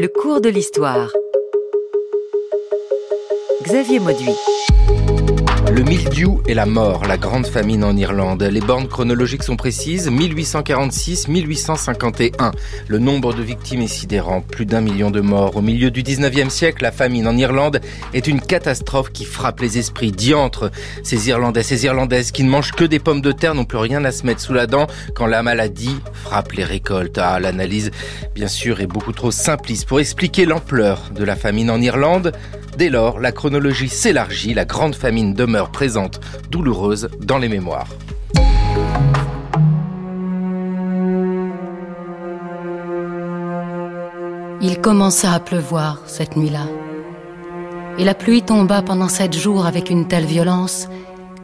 Le cours de l'histoire. Xavier Mauduit. Le mildiou et la mort, la grande famine en Irlande. Les bornes chronologiques sont précises, 1846-1851. Le nombre de victimes est sidérant, plus d'un million de morts. Au milieu du 19e siècle, la famine en Irlande est une catastrophe qui frappe les esprits diantres. Ces Irlandais, ces Irlandaises qui ne mangent que des pommes de terre n'ont plus rien à se mettre sous la dent quand la maladie frappe les récoltes. Ah, l'analyse, bien sûr, est beaucoup trop simpliste pour expliquer l'ampleur de la famine en Irlande. Dès lors, la chronologie s'élargit, la grande famine demeure présente, douloureuse dans les mémoires. Il commença à pleuvoir cette nuit-là. Et la pluie tomba pendant sept jours avec une telle violence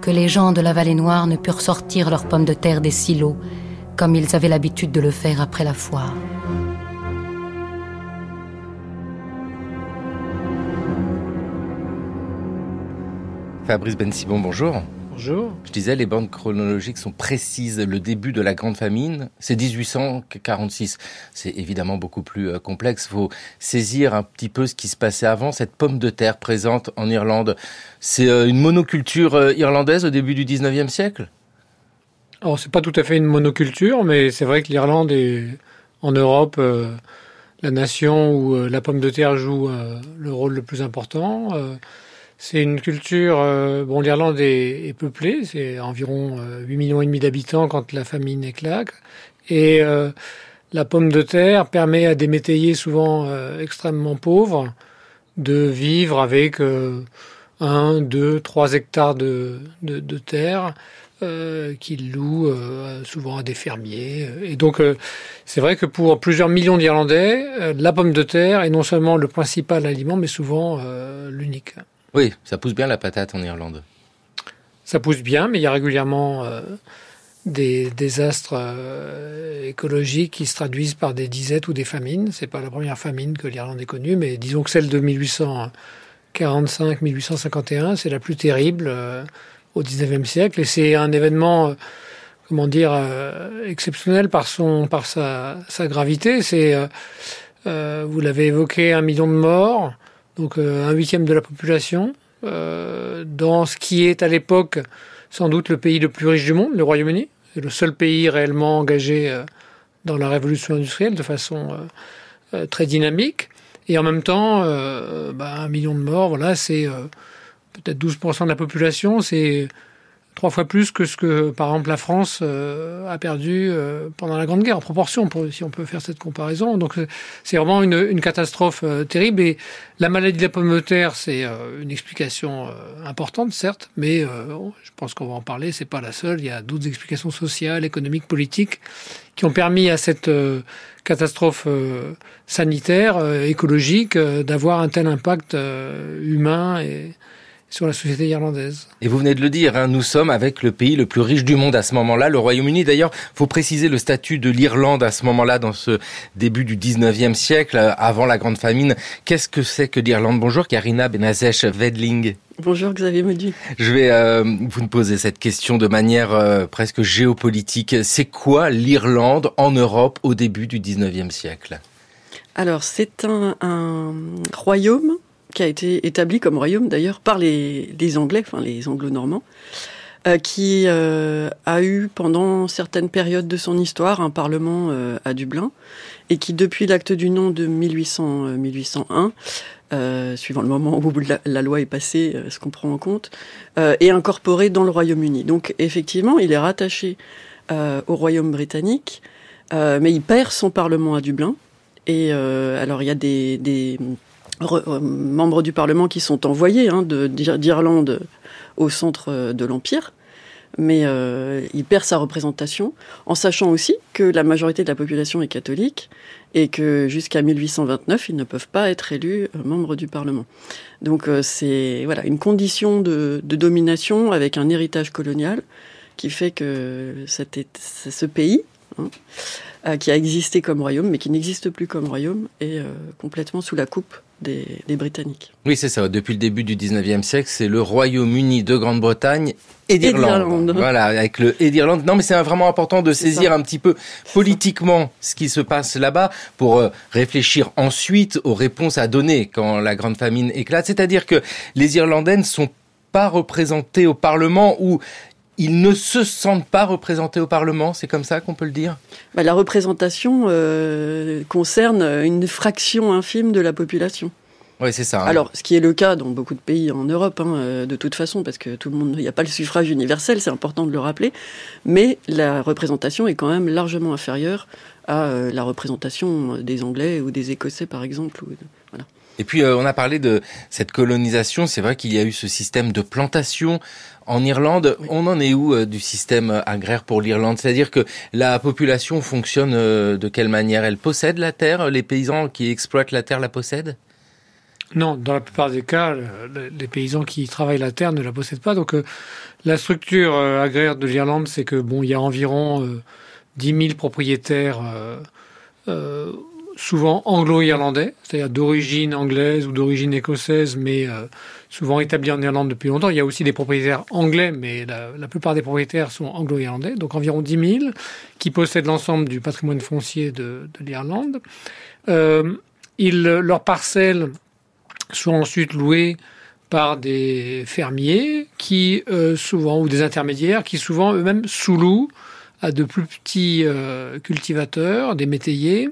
que les gens de la vallée noire ne purent sortir leurs pommes de terre des silos comme ils avaient l'habitude de le faire après la foire. Fabrice Ben Sibon, bonjour. Bonjour. Je disais, les bandes chronologiques sont précises. Le début de la Grande Famine, c'est 1846. C'est évidemment beaucoup plus euh, complexe. Il faut saisir un petit peu ce qui se passait avant. Cette pomme de terre présente en Irlande, c'est euh, une monoculture euh, irlandaise au début du 19e siècle? Alors, c'est pas tout à fait une monoculture, mais c'est vrai que l'Irlande est en Europe la nation où la pomme de terre joue le rôle le plus important. C'est une culture. Euh, bon, l'Irlande est, peuplée, c'est environ 8 euh, millions et demi d'habitants quand la famine éclate. Et euh, la pomme de terre permet à des métayers souvent extrêmement pauvres de vivre avec un, deux, trois hectares de, de, terre qu'ils louent souvent à des fermiers. Et donc, c'est vrai que pour plusieurs millions d'Irlandais, la pomme de terre est non seulement le principal aliment, mais souvent l'unique. Oui, ça pousse bien la patate en Irlande. Ça pousse bien, mais il y a régulièrement euh, des désastres euh, écologiques qui se traduisent par des disettes ou des famines. C'est pas la première famine que l'Irlande ait connue, mais disons que celle de 1845-1851, c'est la plus terrible euh, au 19e siècle. Et c'est un événement, comment dire, exceptionnel par, son, par sa, sa gravité. C'est, vous l'avez évoqué, un million de morts donc euh, un huitième de la population, euh, dans ce qui est à l'époque sans doute le pays le plus riche du monde, le Royaume-Uni. C'est le seul pays réellement engagé euh, dans la révolution industrielle de façon très dynamique. Et en même temps, bah, un million de morts, voilà, c'est peut-être 12% de la population, c'est trois fois plus que ce que, par exemple, la France euh, a perdu euh, pendant la Grande Guerre, en proportion, si on peut faire cette comparaison. Donc, euh, c'est vraiment une, catastrophe terrible. Et la maladie de la pomme de terre, c'est une explication importante, certes, mais je pense qu'on va en parler. C'est pas la seule. Il y a d'autres explications sociales, économiques, politiques, qui ont permis à cette catastrophe sanitaire, écologique, d'avoir un tel impact humain et sur la société irlandaise. Et vous venez de le dire, hein, nous sommes avec le pays le plus riche du monde à ce moment-là, le Royaume-Uni. D'ailleurs, faut préciser le statut de l'Irlande à ce moment-là, dans ce début du 19e siècle, euh, avant la Grande Famine. Qu'est-ce que c'est que l'Irlande Bonjour, Karina Benazèche Vedling. Bonjour Xavier Maudu. Je vais euh, vous poser cette question de manière euh, presque géopolitique. C'est quoi l'Irlande en Europe au début du 19e siècle? Alors, c'est un, un, royaume qui a été établi comme royaume d'ailleurs par les, Anglais, enfin les Anglo-Normands, euh, qui euh, a eu pendant certaines périodes de son histoire un parlement euh, à Dublin et qui depuis l'acte du nom de 1800 1801 euh, suivant le moment où la, loi est passée, ce qu'on prend en compte, est incorporé dans le Royaume-Uni. Donc effectivement, il est rattaché au Royaume britannique, mais il perd son parlement à Dublin. Et alors il y a des euh, membres du Parlement qui sont envoyés hein, d'Irlande au centre euh, de l'Empire, mais euh, il perd sa représentation, en sachant aussi que la majorité de la population est catholique et que jusqu'à 1829, ils ne peuvent pas être élus membres du Parlement. Donc c'est voilà une condition de, domination avec un héritage colonial qui fait que ce pays hein, qui a existé comme royaume, mais qui n'existe plus comme royaume, est complètement sous la coupe des, des Britanniques. Oui, c'est ça. Depuis le début du 19e siècle, c'est le Royaume-Uni de Grande-Bretagne et d'Irlande. Voilà, avec le et d'Irlande. Non, mais c'est vraiment important de saisir un petit peu politiquement ce qui se passe là-bas pour euh, réfléchir ensuite aux réponses à donner quand la grande famine éclate. C'est-à-dire que les Irlandais ne sont pas représentés au Parlement ou ils ne se sentent pas représentés au Parlement, c'est comme ça qu'on peut le dire bah, La représentation euh, concerne une fraction infime de la population. Oui, c'est ça. Hein. Alors, ce qui est le cas dans beaucoup de pays en Europe, hein, euh, de toute façon, parce que tout le monde, il n'y a pas le suffrage universel, c'est important de le rappeler, mais la représentation est quand même largement inférieure à euh, la représentation des Anglais ou des Écossais, par exemple. voilà. Et puis, on a parlé de cette colonisation. C'est vrai qu'il y a eu ce système de plantation en Irlande, on en est où euh, du système agraire pour l'Irlande? C'est-à-dire que la population fonctionne euh, de quelle manière? Elle possède la terre? Les paysans qui exploitent la terre la possèdent? Non, dans la plupart des cas, les paysans qui travaillent la terre ne la possèdent pas. Donc, euh, la structure agraire de l'Irlande, c'est que bon, il y a environ 10 000 propriétaires souvent anglo-irlandais, c'est-à-dire d'origine anglaise ou d'origine écossaise, mais euh, souvent établis en Irlande depuis longtemps. Il y a aussi des propriétaires anglais, mais la, plupart des propriétaires sont anglo-irlandais, donc environ 10 000, qui possèdent l'ensemble du patrimoine foncier de, l'Irlande. Euh, leurs parcelles sont ensuite louées par des fermiers qui euh, souvent ou des intermédiaires qui souvent eux-mêmes sous-louent à de plus petits cultivateurs, des métayers,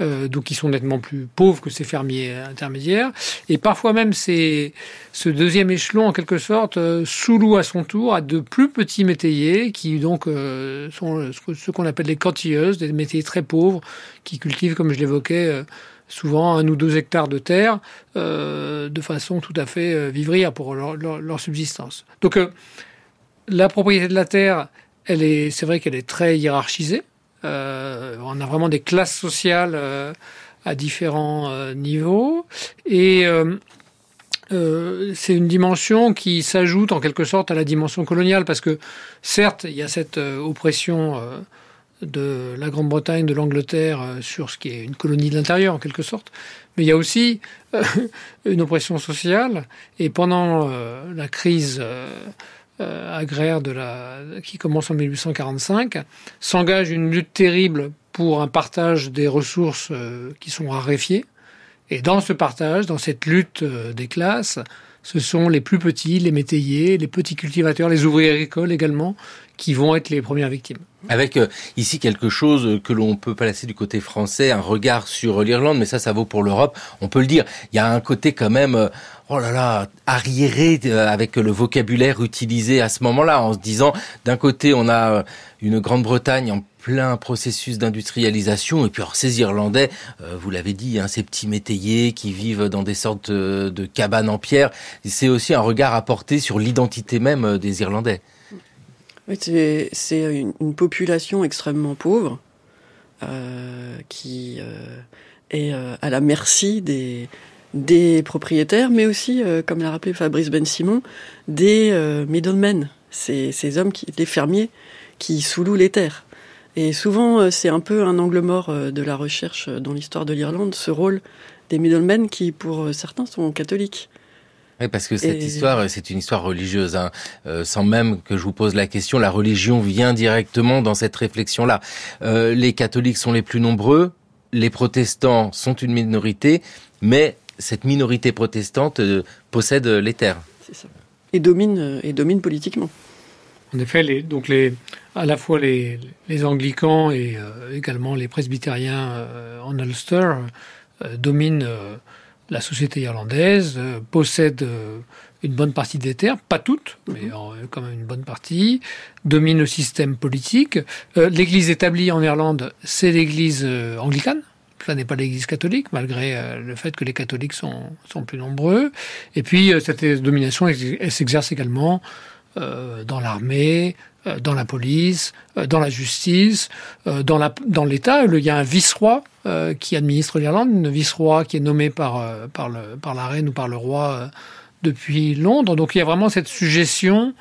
euh, donc ils sont nettement plus pauvres que ces fermiers intermédiaires. Et parfois même, c'est ce deuxième échelon, en quelque sorte, euh, sous-loue à son tour à de plus petits métayers qui donc euh, sont ce qu'on appelle les cantilleuses, des métayers très pauvres qui cultivent, comme je l'évoquais, souvent un ou deux hectares de terre de façon tout à fait vivrière pour leur, leur subsistance. Donc la propriété de la terre, elle est, c'est vrai qu'elle est très hiérarchisée. Euh, on a vraiment des classes sociales euh, à différents euh, niveaux. Et c'est une dimension qui s'ajoute en quelque sorte à la dimension coloniale, parce que certes, il y a cette oppression de la Grande-Bretagne, de l'Angleterre sur ce qui est une colonie de l'intérieur en quelque sorte, mais il y a aussi une oppression sociale. Et pendant la crise euh, agraire de la, qui commence en 1845, s'engage une lutte terrible pour un partage des ressources euh, qui sont raréfiées. Et dans ce partage, dans cette lutte euh, des classes, ce sont les plus petits, les métayers, les petits cultivateurs, les ouvriers agricoles également, qui vont être les premières victimes. Avec ici quelque chose que l'on peut placer du côté français, un regard sur l'Irlande, mais ça, ça vaut pour l'Europe. On peut le dire. Il y a un côté quand même oh là là, arriéré euh, avec le vocabulaire utilisé à ce moment-là, en se disant, d'un côté, on a euh, une Grande-Bretagne en plein processus d'industrialisation, et puis alors ces Irlandais, euh, vous l'avez dit, hein, ces petits métayers qui vivent dans des sortes de cabanes en pierre, c'est aussi un regard à porter sur l'identité même des Irlandais. C'est une, population extrêmement pauvre qui est à la merci des, propriétaires, mais aussi, euh, comme l'a rappelé Fabrice Ben Simon, des euh, middlemen, ces, hommes, qui, des fermiers qui sous-louent les terres. Et souvent, euh, c'est un peu un angle mort de la recherche dans l'histoire de l'Irlande, ce rôle des middlemen qui, pour certains, sont catholiques. Oui, parce que cette histoire, c'est une histoire religieuse. Hein. sans même que je vous pose la question, la religion vient directement dans cette réflexion-là. les catholiques sont les plus nombreux, les protestants sont une minorité, mais cette minorité protestante euh, possède les terres. C'est ça. Et domine, euh, et domine politiquement. En effet, les, donc les, à la fois les, les anglicans et euh, également les presbytériens en Ulster dominent la société irlandaise, possèdent une bonne partie des terres, pas toutes, mais mhm. quand même une bonne partie, dominent le système politique. L'église établie en Irlande, c'est l'église anglicane. Ça n'est pas l'Église catholique, malgré euh, le fait que les catholiques sont, sont plus nombreux. Et puis, euh, cette domination, elle, s'exerce également euh, dans l'armée, dans la police, dans la justice, dans, la, dans l'État. Il y a un vice-roi qui administre l'Irlande, un vice-roi qui est nommé par, par, la reine ou par le roi depuis Londres. Donc il y a vraiment cette suggestion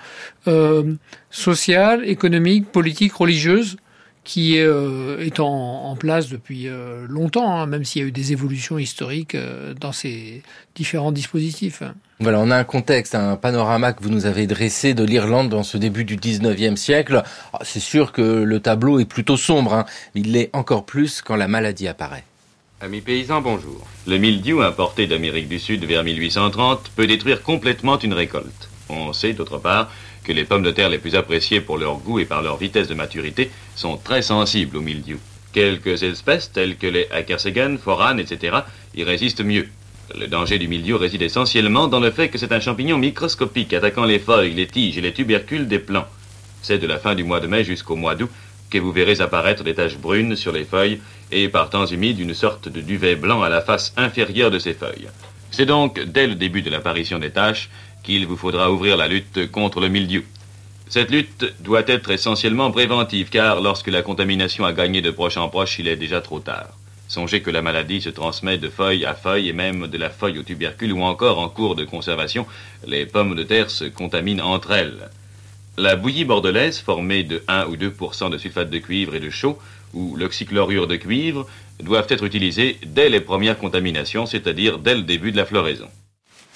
sociale, économique, politique, religieuse qui est en, place depuis longtemps, hein, même s'il y a eu des évolutions historiques dans ces différents dispositifs. Voilà, on a un contexte, un panorama que vous nous avez dressé de l'Irlande dans ce début du 19e siècle. Ah, c'est sûr que le tableau est plutôt sombre, hein. il l'est encore plus quand la maladie apparaît. Amis paysans, bonjour. Le mildiou importé d'Amérique du Sud vers 1830 peut détruire complètement une récolte. On sait, d'autre part, que les pommes de terre les plus appréciées pour leur goût et par leur vitesse de maturité sont très sensibles au mildiou. Quelques espèces, telles que les akersegan, foranes, etc., y résistent mieux. Le danger du mildiou réside essentiellement dans le fait que c'est un champignon microscopique attaquant les feuilles, les tiges et les tubercules des plants. C'est de la fin du mois de mai jusqu'au mois d'août que vous verrez apparaître des taches brunes sur les feuilles et par temps humide une sorte de duvet blanc à la face inférieure de ces feuilles. C'est donc dès le début de l'apparition des taches qu'il vous faudra ouvrir la lutte contre le mildiou. Cette lutte doit être essentiellement préventive car lorsque la contamination a gagné de proche en proche, il est déjà trop tard. Songez que la maladie se transmet de feuille à feuille et même de la feuille au tubercule ou encore en cours de conservation, les pommes de terre se contaminent entre elles. La bouillie bordelaise, formée de 1 ou 2% de sulfate de cuivre et de chaux, ou l'oxychlorure de cuivre, doivent être utilisées dès les premières contaminations, c'est-à-dire dès le début de la floraison.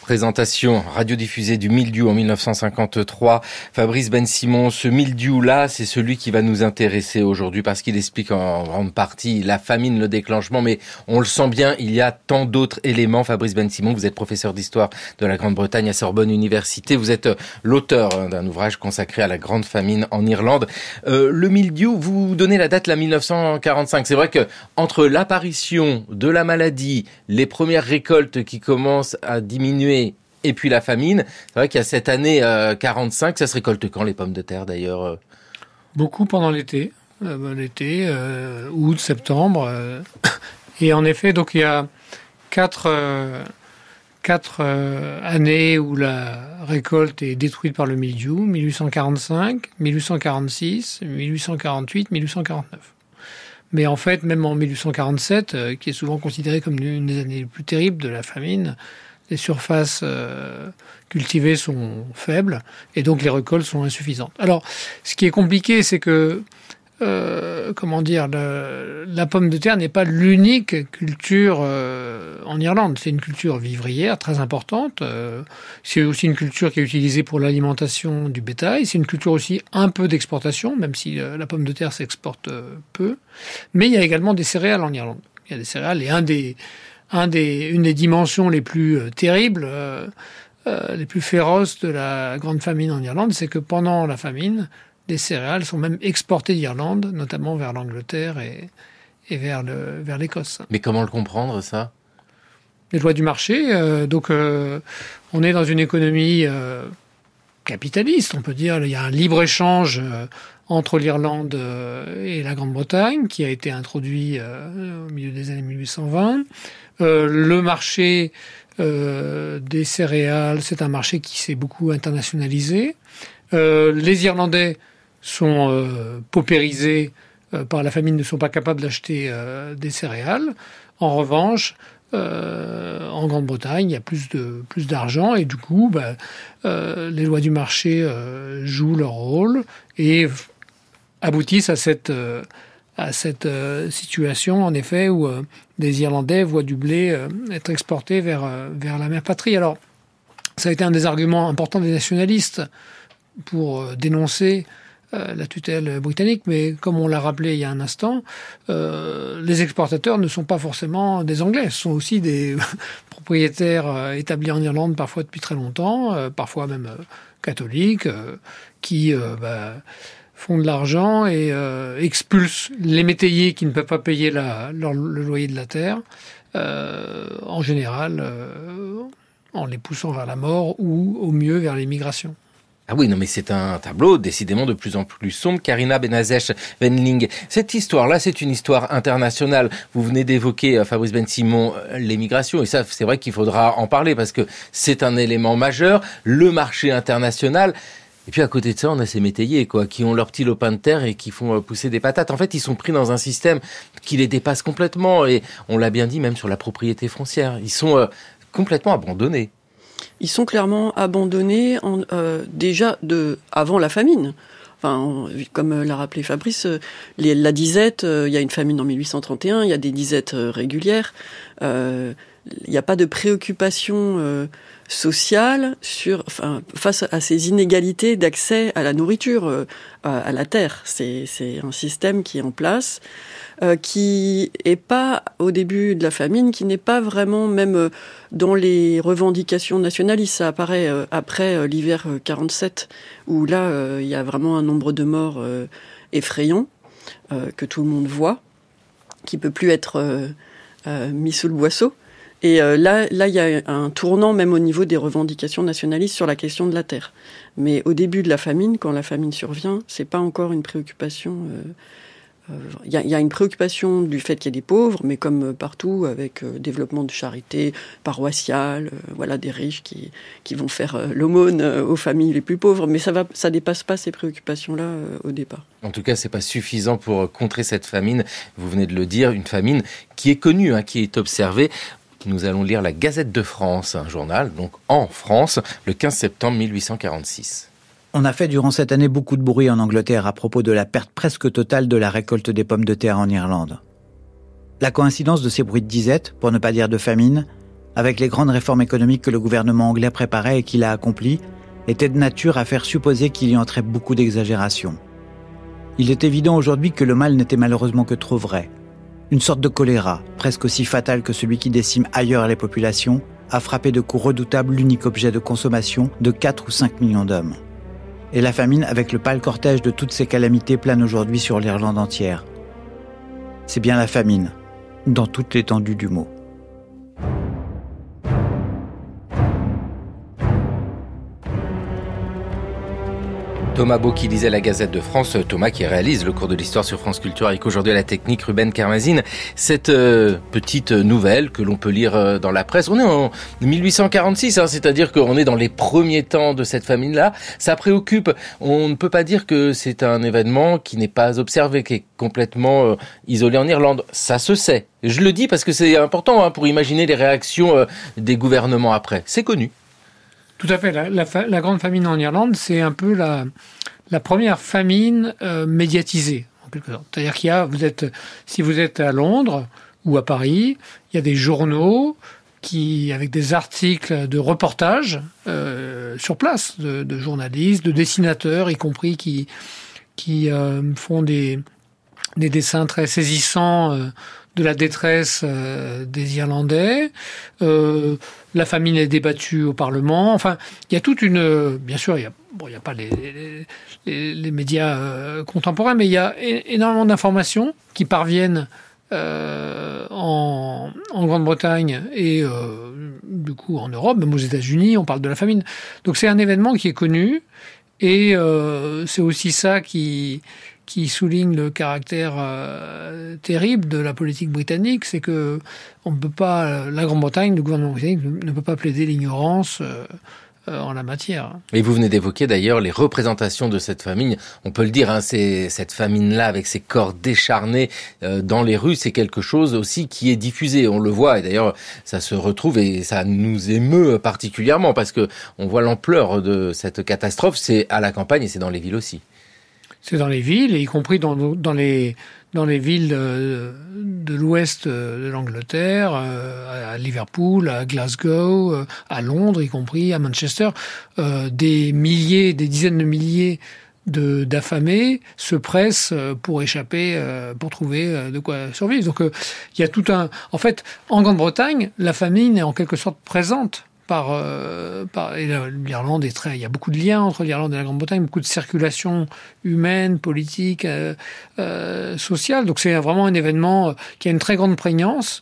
Présentation radiodiffusée du mildiou en 1953. Fabrice Ben Simon, ce mildiou-là, c'est celui qui va nous intéresser aujourd'hui parce qu'il explique en grande partie la famine, le déclenchement, mais on le sent bien, il y a tant d'autres éléments. Fabrice Ben Simon, vous êtes professeur d'histoire de la Grande-Bretagne à Sorbonne Université. Vous êtes euh, l'auteur hein, d'un ouvrage consacré à la grande famine en Irlande. Euh, le mildiou, vous donnez la date, la 1945. C'est vrai que entre l'apparition de la maladie, les premières récoltes qui commencent à diminuer et puis la famine. C'est vrai qu'il y a cette année 45, euh, ça se récolte quand les pommes de terre d'ailleurs euh? Beaucoup pendant l'été, euh, bah, l'été, août, septembre. et en effet, donc il y a quatre, quatre années où la récolte est détruite par le mildiou 1845, 1846, 1848, 1849. Mais en fait, même en 1847, qui est souvent considéré comme une des années les plus terribles de la famine, les surfaces euh, cultivées sont faibles et donc les récoltes sont insuffisantes. Alors, ce qui est compliqué, c'est que euh, comment dire, la pomme de terre n'est pas l'unique culture euh, en Irlande. C'est une culture vivrière très importante. c'est aussi une culture qui est utilisée pour l'alimentation du bétail. C'est une culture aussi un peu d'exportation, même si la pomme de terre s'exporte peu. Mais il y a également des céréales en Irlande. Il y a des céréales et un des un des, une des dimensions les plus euh, terribles, euh, euh, les plus féroces de la grande famine en Irlande, c'est que pendant la famine, des céréales sont même exportées d'Irlande, notamment vers l'Angleterre et, et vers l'Écosse. Mais comment le comprendre ça? Les lois du marché. donc, on est dans une économie capitaliste, on peut dire. Il y a un libre échange entre l'Irlande et la Grande-Bretagne qui a été introduit au milieu des années 1820. Euh, le marché euh, des céréales, c'est un marché qui s'est beaucoup internationalisé. Euh, les Irlandais sont paupérisés par la famine, ne sont pas capables d'acheter des céréales. En revanche, en Grande-Bretagne, il y a plus de plus d'argent et du coup, bah, les lois du marché jouent leur rôle et aboutissent à cette à cette euh, situation, en effet, où euh, des Irlandais voient du blé euh, être exporté vers, vers la mère patrie. Alors, ça a été un des arguments importants des nationalistes pour dénoncer la tutelle britannique, mais comme on l'a rappelé il y a un instant, les exportateurs ne sont pas forcément des Anglais, ce sont aussi des propriétaires établis en Irlande parfois depuis très longtemps, parfois même catholiques, qui... Bah, font de l'argent et euh, expulsent les métayers qui ne peuvent pas payer le loyer de la terre, euh, en général euh, en les poussant vers la mort ou au mieux vers l'émigration. Ah oui, non, mais c'est un tableau décidément de plus en plus sombre. Karina Benazesh Venling. Cette histoire-là, c'est une histoire internationale. Vous venez d'évoquer, Fabrice Ben Simon, l'émigration. Et ça, c'est vrai qu'il faudra en parler parce que c'est un élément majeur. Le marché international, et puis à côté de ça, on a ces métayers, quoi, qui ont leur petit lopin de terre et qui font euh, pousser des patates. En fait, ils sont pris dans un système qui les dépasse complètement. Et on l'a bien dit, même sur la propriété foncière. Ils sont euh, complètement abandonnés. Ils sont clairement abandonnés euh, déjà de avant la famine. Enfin, comme l'a rappelé Fabrice, la disette, il y a une famine en 1831, il y a des disettes régulières. Il n'y a pas de préoccupation sociale sur, enfin, face à ces inégalités d'accès à la nourriture, euh, à, la terre. C'est, un système qui est en place, euh, qui est pas au début de la famine, qui n'est pas vraiment même euh, dans les revendications nationalistes. Ça apparaît après l'hiver 47, où là, il y a vraiment un nombre de morts effrayant que tout le monde voit, qui peut plus être mis sous le boisseau. Et euh, là, là, il y a un tournant même au niveau des revendications nationalistes sur la question de la terre. Mais au début de la famine, quand la famine survient, c'est pas encore une préoccupation. Euh, euh, il y, a une préoccupation du fait qu'il y ait des pauvres, mais comme partout, avec développement de charité paroissiale, voilà, des riches qui, qui vont faire l'aumône aux familles les plus pauvres, mais ça va, ça dépasse pas ces préoccupations-là au départ. En tout cas, c'est pas suffisant pour contrer cette famine. Vous venez de le dire, une famine qui est connue, hein, qui est observée nous allons lire la Gazette de France, un journal, donc en France, le 15 septembre 1846. On a fait durant cette année beaucoup de bruit en Angleterre à propos de la perte presque totale de la récolte des pommes de terre en Irlande. La coïncidence de ces bruits de disette, pour ne pas dire de famine, avec les grandes réformes économiques que le gouvernement anglais préparait et qu'il a accomplies, était de nature à faire supposer qu'il y entrait beaucoup d'exagération. Il est évident aujourd'hui que le mal n'était malheureusement que trop vrai, une sorte de choléra, presque aussi fatal que celui qui décime ailleurs les populations, a frappé de coups redoutables l'unique objet de consommation de 4 ou 5 millions d'hommes. Et la famine, avec le pâle cortège de toutes ces calamités, plane aujourd'hui sur l'Irlande entière. C'est bien la famine, dans toute l'étendue du mot. Thomas Beau qui lisait la Gazette de France, Thomas qui réalise le cours de l'histoire sur France Culture avec aujourd'hui la technique Ruben Carmazine. Cette euh, petite nouvelle que l'on peut lire euh, dans la presse, on est en 1846, hein, c'est-à-dire qu'on est dans les premiers temps de cette famine-là. Ça préoccupe. On ne peut pas dire que c'est un événement qui n'est pas observé, qui est complètement euh, isolé en Irlande. Ça se sait. Je le dis parce que c'est important hein, pour imaginer les réactions des gouvernements après. C'est connu. Tout à fait. La, grande famine en Irlande, c'est un peu la, la première famine euh, médiatisée, en quelque sorte. C'est-à-dire qu'il y a, vous êtes, si vous êtes à Londres ou à Paris, il y a des journaux qui, avec des articles de reportage euh, sur place, de, journalistes, de dessinateurs, y compris qui, qui euh, font des, des dessins très saisissants de la détresse euh, des Irlandais. Euh, la famine est débattue au Parlement. Enfin, il y a toute une... Bien sûr, il n'y a, bon, a pas les, les, les médias euh, contemporains, mais il y a énormément d'informations qui parviennent euh, en, en Grande-Bretagne et du coup en Europe, même aux États-Unis, on parle de la famine. Donc c'est un événement qui est connu et c'est aussi ça qui qui souligne le caractère euh, terrible de la politique britannique, c'est que on ne peut pas, la Grande-Bretagne, le gouvernement britannique ne peut pas plaider l'ignorance euh, euh, en la matière. Et vous venez d'évoquer d'ailleurs les représentations de cette famine. On peut le dire, hein, c'est cette famine-là avec ses corps décharnés dans les rues, c'est quelque chose aussi qui est diffusé. On le voit et d'ailleurs ça se retrouve et ça nous émeut particulièrement parce que on voit l'ampleur de cette catastrophe. C'est à la campagne et c'est dans les villes aussi c'est dans les villes, y compris dans, dans les dans les villes de, l'ouest de l'Angleterre, euh, à Liverpool, à Glasgow, euh, à Londres, y compris à Manchester, euh, des milliers, des dizaines de milliers de d'affamés se pressent pour échapper, pour trouver de quoi survivre. Donc il y a tout un. En fait, en Grande-Bretagne, la famine est en quelque sorte présente par, euh, par l'Irlande est très, il y a beaucoup de liens entre l'Irlande et la Grande-Bretagne, beaucoup de circulation humaine, politique, euh, euh, sociale. Donc c'est vraiment un événement qui a une très grande prégnance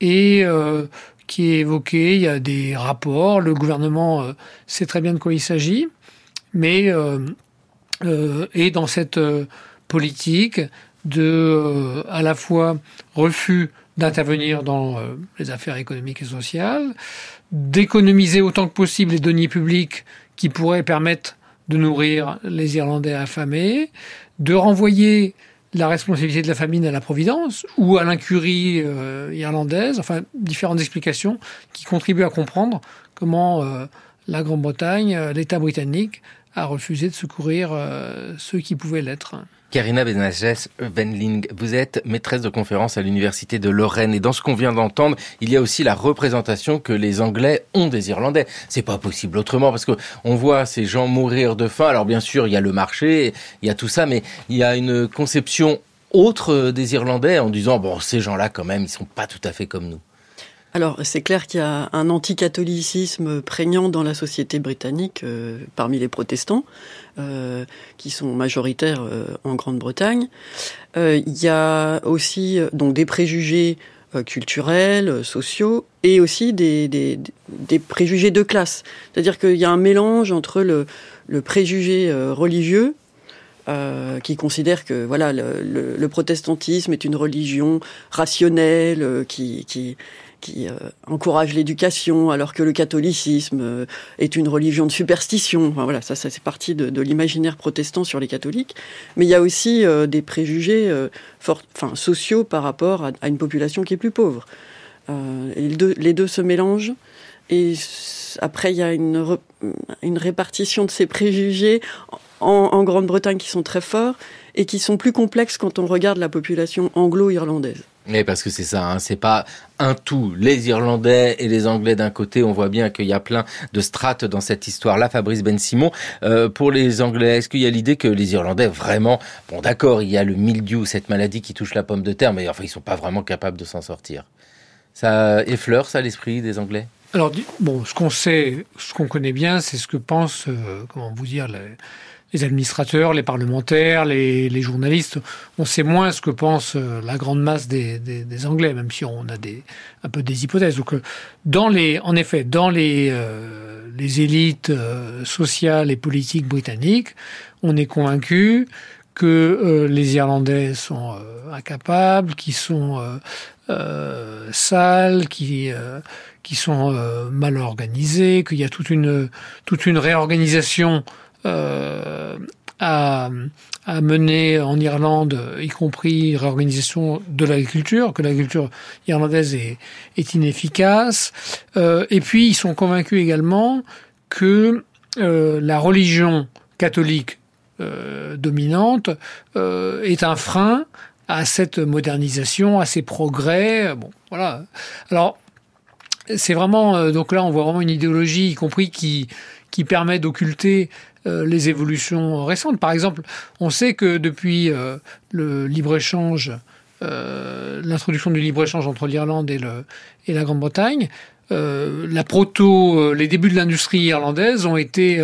et qui est évoqué. Il y a des rapports. Le gouvernement sait très bien de quoi il s'agit, mais est dans cette politique de à la fois refus d'intervenir dans les affaires économiques et sociales, d'économiser autant que possible les deniers publics qui pourraient permettre de nourrir les Irlandais affamés, de renvoyer la responsabilité de la famine à la Providence ou à l'incurie euh, irlandaise, enfin différentes explications qui contribuent à comprendre comment euh, la Grande-Bretagne, euh, l'État britannique, a refusé de secourir ceux qui pouvaient l'être. Karina Benages Venling, vous êtes maîtresse de conférence à l'université de Lorraine et dans ce qu'on vient d'entendre, il y a aussi la représentation que les Anglais ont des Irlandais. C'est pas possible autrement parce que on voit ces gens mourir de faim. Alors bien sûr, il y a le marché, il y a tout ça, mais il y a une conception autre des Irlandais en disant bon, ces gens-là quand même, ils sont pas tout à fait comme nous. Alors, c'est clair qu'il y a un anticatholicisme prégnant dans la société britannique euh, parmi les protestants, euh, qui sont majoritaires euh, en Grande-Bretagne. il y a aussi donc des préjugés culturels, sociaux, et aussi des, des, des préjugés de classe. C'est-à-dire qu'il y a un mélange entre le, le préjugé religieux euh, qui considère que voilà le, le, le, protestantisme est une religion rationnelle euh, qui, qui, qui euh, encourage l'éducation, alors que le catholicisme euh, est une religion de superstition. Voilà, ça, ça c'est partie de, l'imaginaire protestant sur les catholiques. Mais il y a aussi euh, des préjugés sociaux par rapport à, une population qui est plus pauvre. les, deux, se mélangent. Et après, il y a une, répartition de ces préjugés en Grande-Bretagne qui sont très forts et qui sont plus complexes quand on regarde la population anglo-irlandaise. Mais parce que c'est ça, hein, c'est pas un tout. Les Irlandais et les Anglais d'un côté, on voit bien qu'il y a plein de strates dans cette histoire-là. Fabrice Ben Simon, euh, pour les Anglais, est-ce qu'il y a l'idée que les Irlandais vraiment, bon d'accord, il y a le mildiou, cette maladie qui touche la pomme de terre, mais enfin ils sont pas vraiment capables de s'en sortir. Ça effleure ça l'esprit des Anglais? Alors bon, ce qu'on sait, ce qu'on connaît bien, c'est ce que pensent, euh, comment vous dire, les les administrateurs, les parlementaires, les, les, journalistes. On sait moins ce que pense euh, la grande masse des, des, des, Anglais, même si on a des, un peu des hypothèses. Donc, euh, dans les, en effet, dans les, euh, les élites euh, sociales et politiques britanniques, on est convaincu que euh, les Irlandais sont incapables, qui sont sales, qui sont mal organisés, qu'il y a toute une toute une réorganisation à, à, mener en Irlande, y compris réorganisation de l'agriculture, que l'agriculture irlandaise est, est inefficace. Euh, et puis, ils sont convaincus également que euh, la religion catholique euh, dominante euh, est un frein à cette modernisation, à ces progrès. Bon, voilà. Alors, c'est vraiment euh, donc là on voit vraiment une idéologie, y compris qui qui permet d'occulter euh, les évolutions récentes. Par exemple, on sait que depuis euh, le libre-échange, euh, l'introduction du libre-échange entre l'Irlande et, la Grande-Bretagne, la proto, les débuts de l'industrie irlandaise ont été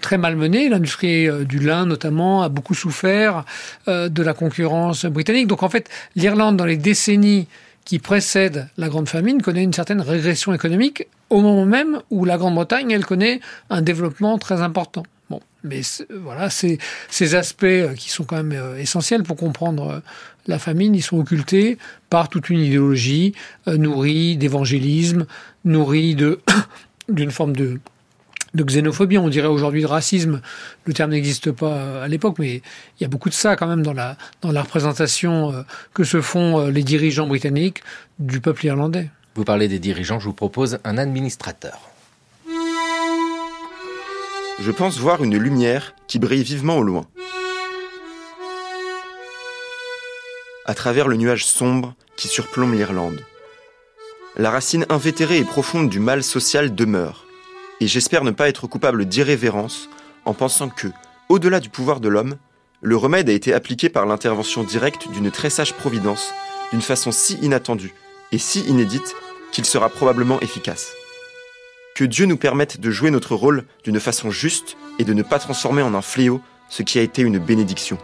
très malmenés. L'industrie du lin, notamment, a beaucoup souffert de la concurrence britannique. Donc, en fait, l'Irlande, dans les décennies qui précèdent la Grande Famine, connaît une certaine régression économique au moment même où la Grande-Bretagne, elle connaît un développement très important. Bon, mais voilà, ces, ces aspects euh, qui sont quand même euh, essentiels pour comprendre euh, la famine, ils sont occultés par toute une idéologie nourrie d'évangélisme, nourrie de d'une forme de de xénophobie, on dirait aujourd'hui de racisme. Le terme n'existe pas à l'époque, mais il y a beaucoup de ça quand même dans la, dans la représentation que se font les dirigeants britanniques du peuple irlandais. Vous parlez des dirigeants, je vous propose un administrateur. Je pense voir une lumière qui brille vivement au loin. À travers le nuage sombre qui surplombe l'Irlande. La racine invétérée et profonde du mal social demeure, et j'espère ne pas être coupable d'irrévérence en pensant que, au-delà du pouvoir de l'homme, le remède a été appliqué par l'intervention directe d'une très sage providence, d'une façon si inattendue et si inédite qu'il sera probablement efficace. Que Dieu nous permette de jouer notre rôle d'une façon juste et de ne pas transformer en un fléau ce qui a été une bénédiction.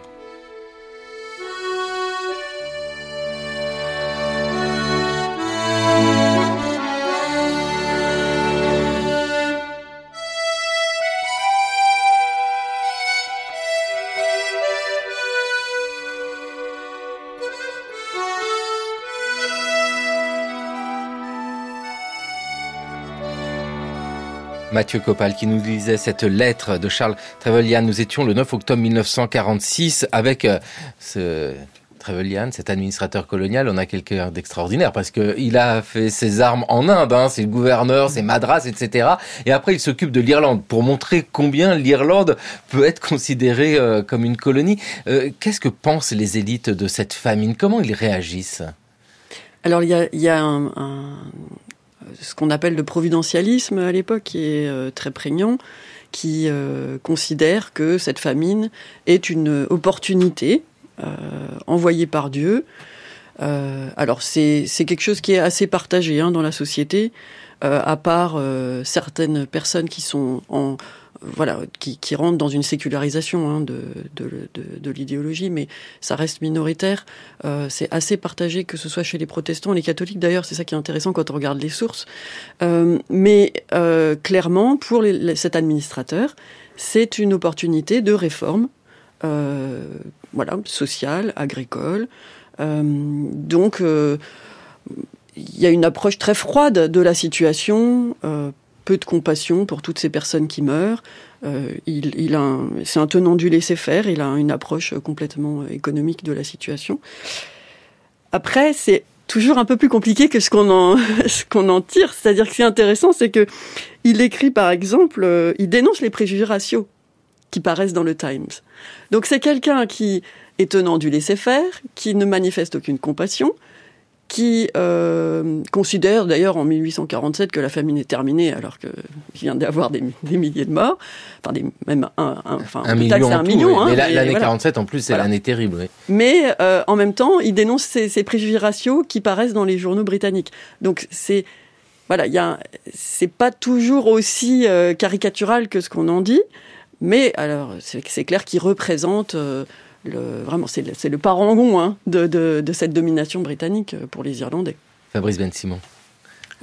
Mathieu Copal qui nous lisait cette lettre de Charles Trevelyan. Nous étions le 9 octobre 1946 avec euh, ce Trevelyan, cet administrateur colonial, on a quelqu'un d'extraordinaire parce que il a fait ses armes en Inde, hein, c'est le gouverneur, c'est Madras, etc. Et après, il s'occupe de l'Irlande pour montrer combien l'Irlande peut être considérée euh, comme une colonie. Euh, qu'est-ce que pensent les élites de cette famine? Comment ils réagissent? Alors, il y a, un, ce qu'on appelle le providentialisme à l'époque qui est euh, très prégnant qui euh, considère que cette famine est une opportunité euh, envoyée par Dieu. Alors c'est quelque chose qui est assez partagé hein, dans la société, à part certaines personnes qui sont en voilà, qui, rentrent dans une sécularisation hein, de, l'idéologie, mais ça reste minoritaire. Euh, c'est assez partagé, que ce soit chez les protestants, les catholiques d'ailleurs, c'est ça qui est intéressant quand on regarde les sources. Euh, mais euh, clairement, pour cet administrateur, c'est une opportunité de réforme, voilà, sociale, agricole. Donc, il y a une approche très froide de la situation peu de compassion pour toutes ces personnes qui meurent. Euh, il, c'est un tenant du laisser-faire, il a une approche complètement économique de la situation. Après, c'est toujours un peu plus compliqué que ce qu'on en, tire. C'est-à-dire que ce qui est intéressant, c'est que il écrit, par exemple, euh, il dénonce les préjugés raciaux qui paraissent dans le Times. Donc c'est quelqu'un qui est tenant du laisser-faire, qui ne manifeste aucune compassion, qui euh, considère d'ailleurs en 1847 que la famine est terminée alors qu'il vient d'y avoir des, des, milliers de morts, enfin des, même un, un, enfin, un million, un million. Oui. Hein, mais l'année voilà. 47 en plus c'est voilà. l'année terrible. Oui. Mais euh, en même temps, il dénonce ces, ces, préjugés raciaux qui paraissent dans les journaux britanniques. Donc c'est voilà, il y a c'est pas toujours aussi euh, caricatural que ce qu'on en dit, mais alors c'est clair qu'il représente euh, le, vraiment, c'est le, le, parangon hein, de, de, de, cette domination britannique pour les Irlandais. Fabrice Ben Simon.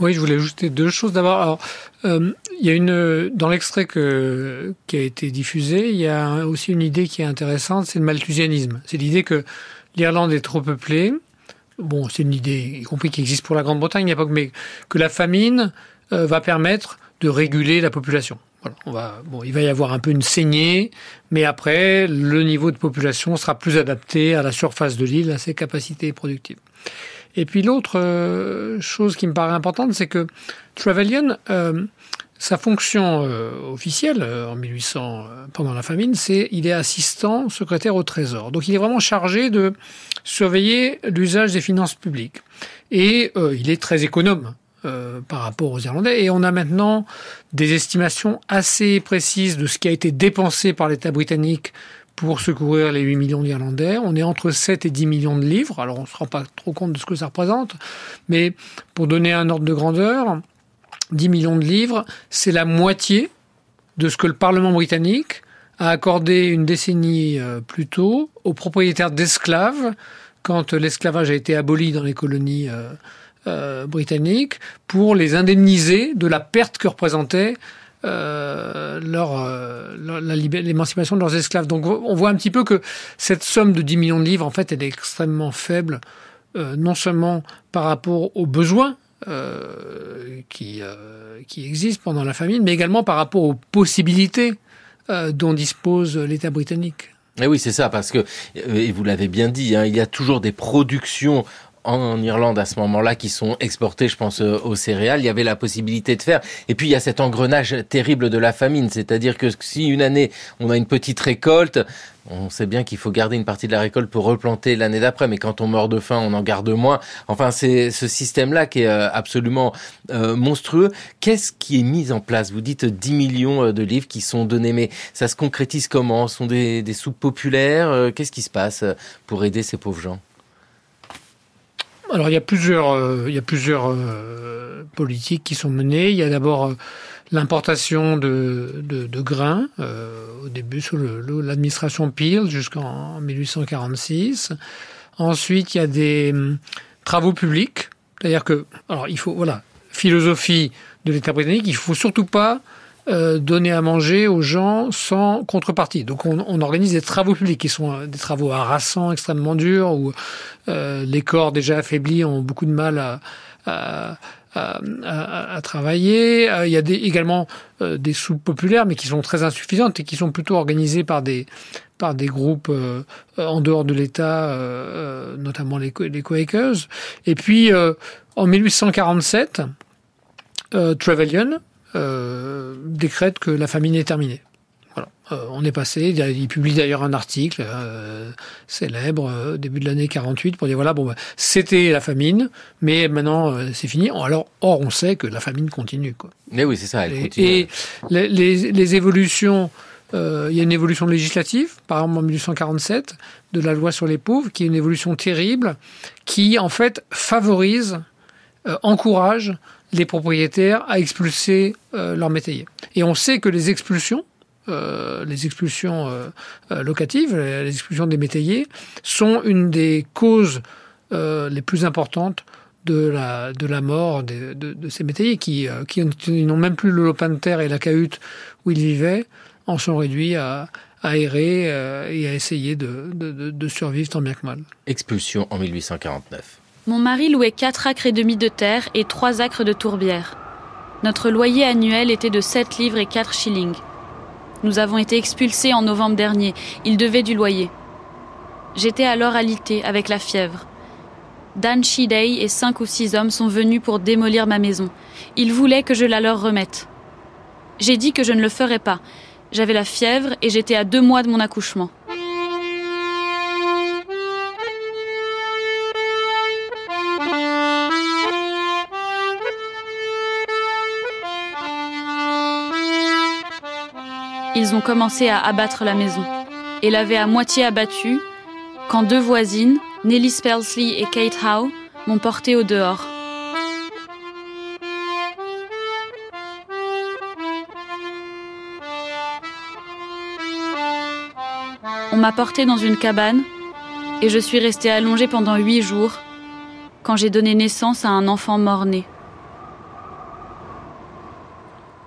Oui, je voulais ajouter deux choses. D'abord, euh, il y a une dans l'extrait que qui a été diffusé, il y a aussi une idée qui est intéressante, c'est le malthusianisme. C'est l'idée que l'Irlande est trop peuplée. Bon, c'est une idée, y compris qui existe pour la Grande-Bretagne à l'époque, mais que la famine euh, va permettre de réguler la population. Voilà, on va, bon, il va y avoir un peu une saignée, mais après, le niveau de population sera plus adapté à la surface de l'île, à ses capacités productives. Et puis l'autre euh, chose qui me paraît importante, c'est que Trevelyan, euh, sa fonction euh, officielle en 1800, pendant la famine, c'est il est assistant secrétaire au Trésor. Donc il est vraiment chargé de surveiller l'usage des finances publiques. Et il est très économe. Euh, par rapport aux Irlandais. Et on a maintenant des estimations assez précises de ce qui a été dépensé par l'État britannique pour secourir les 8 millions d'Irlandais. On est entre 7 et 10 millions de livres. Alors on ne se rend pas trop compte de ce que ça représente. Mais pour donner un ordre de grandeur, 10 millions de livres, c'est la moitié de ce que le Parlement britannique a accordé une décennie plus tôt aux propriétaires d'esclaves quand l'esclavage a été aboli dans les colonies euh, britanniques pour les indemniser de la perte que représentait euh, leur, euh, l'émancipation de leurs esclaves. Donc on voit un petit peu que cette somme de 10 millions de livres, en fait, elle est extrêmement faible, non seulement par rapport aux besoins qui, qui existent pendant la famine, mais également par rapport aux possibilités dont dispose l'État britannique. Et oui, c'est ça, parce que, et vous l'avez bien dit, hein, il y a toujours des productions en Irlande à ce moment-là qui sont exportés, je pense, aux céréales. Il y avait la possibilité de faire. Et puis il y a cet engrenage terrible de la famine, c'est-à-dire que si une année on a une petite récolte, on sait bien qu'il faut garder une partie de la récolte pour replanter l'année d'après, mais quand on meurt de faim, on en garde moins. Enfin, c'est ce système-là qui est absolument euh, monstrueux. Qu'est-ce qui est mis en place? Vous dites 10 millions de livres qui sont donnés, mais ça se concrétise comment? Ce sont des, des soupes populaires? Qu'est-ce qui se passe pour aider ces pauvres gens? Alors il y a plusieurs, euh, il y a plusieurs euh, politiques qui sont menées. Il y a d'abord euh, l'importation de, de, de, grains euh, au début sous l'administration Peel jusqu'en 1846. Ensuite il y a des hum, travaux publics, c'est-à-dire que alors il faut voilà philosophie de l'État britannique, il faut surtout pas euh, donner à manger aux gens sans contrepartie. Donc on, on, organise des travaux publics qui sont des travaux harassants, extrêmement durs, où euh, les corps déjà affaiblis ont beaucoup de mal à, à, à, travailler. Il y a des, également des soupes populaires, mais qui sont très insuffisantes et qui sont plutôt organisées par des, par des groupes en dehors de l'État, notamment les, les Quakers. Et puis, en 1847, Trevelyan décrète que la famine est terminée. Euh, on est passé, il publie d'ailleurs un article euh, célèbre euh, début de l'année 48 pour dire voilà bon bah, c'était la famine, mais maintenant c'est fini. Alors or on sait que la famine continue quoi. Mais oui c'est ça, elle continue. Et les, évolutions, il y a une évolution législative, par exemple en 1847 de la loi sur les pauvres, qui est une évolution terrible, qui en fait favorise, encourage les propriétaires à expulser leurs métayers. Et on sait que les expulsions euh, les expulsions euh, euh, locatives, les expulsions des métayers, sont une des causes les plus importantes de la, de la mort de, de, ces métayers qui, qui n'ont même plus le lopin de terre et la cahute où ils vivaient, en sont réduits à, à errer et à essayer de, de, survivre tant bien que mal. Expulsion en 1849. Mon mari louait 4 acres et demi de terre et 3 acres de tourbière. Notre loyer annuel était de 7 livres et 4 shillings. Nous avons été expulsés en novembre dernier. Ils devaient du loyer. J'étais alors alité avec la fièvre. Dan Shidei et cinq ou six hommes sont venus pour démolir ma maison. Ils voulaient que je la leur remette. J'ai dit que je ne le ferais pas. J'avais la fièvre et j'étais à deux mois de mon accouchement. Ils ont commencé à abattre la maison et l'avaient à moitié abattue quand deux voisines, Nellie Spelsley et Kate Howe, m'ont porté au dehors. On m'a porté dans une cabane et je suis restée allongée pendant huit jours quand j'ai donné naissance à un enfant mort-né.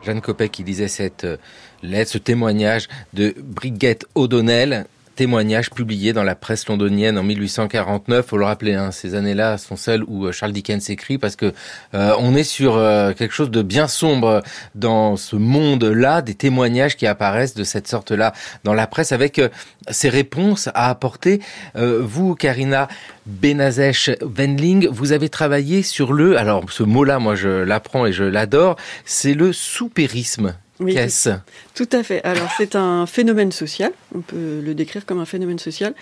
Jeanne Copet qui disait cette euh, lettre, ce témoignage de Brigitte O'Donnell, témoignage publié dans la presse londonienne en 1849. Faut le rappeler, hein, ces années-là sont celles où euh, Charles Dickens écrit parce que euh, on est sur quelque chose de bien sombre dans ce monde-là, des témoignages qui apparaissent de cette sorte-là dans la presse avec ces réponses à apporter. vous, Karina Benazesh Wendling, vous avez travaillé sur le, alors ce mot-là, moi je l'apprends et je l'adore, c'est le soupérisme. Oui, Qu'est-ce? Tout à fait. Alors c'est un phénomène social, on peut le décrire comme un phénomène social,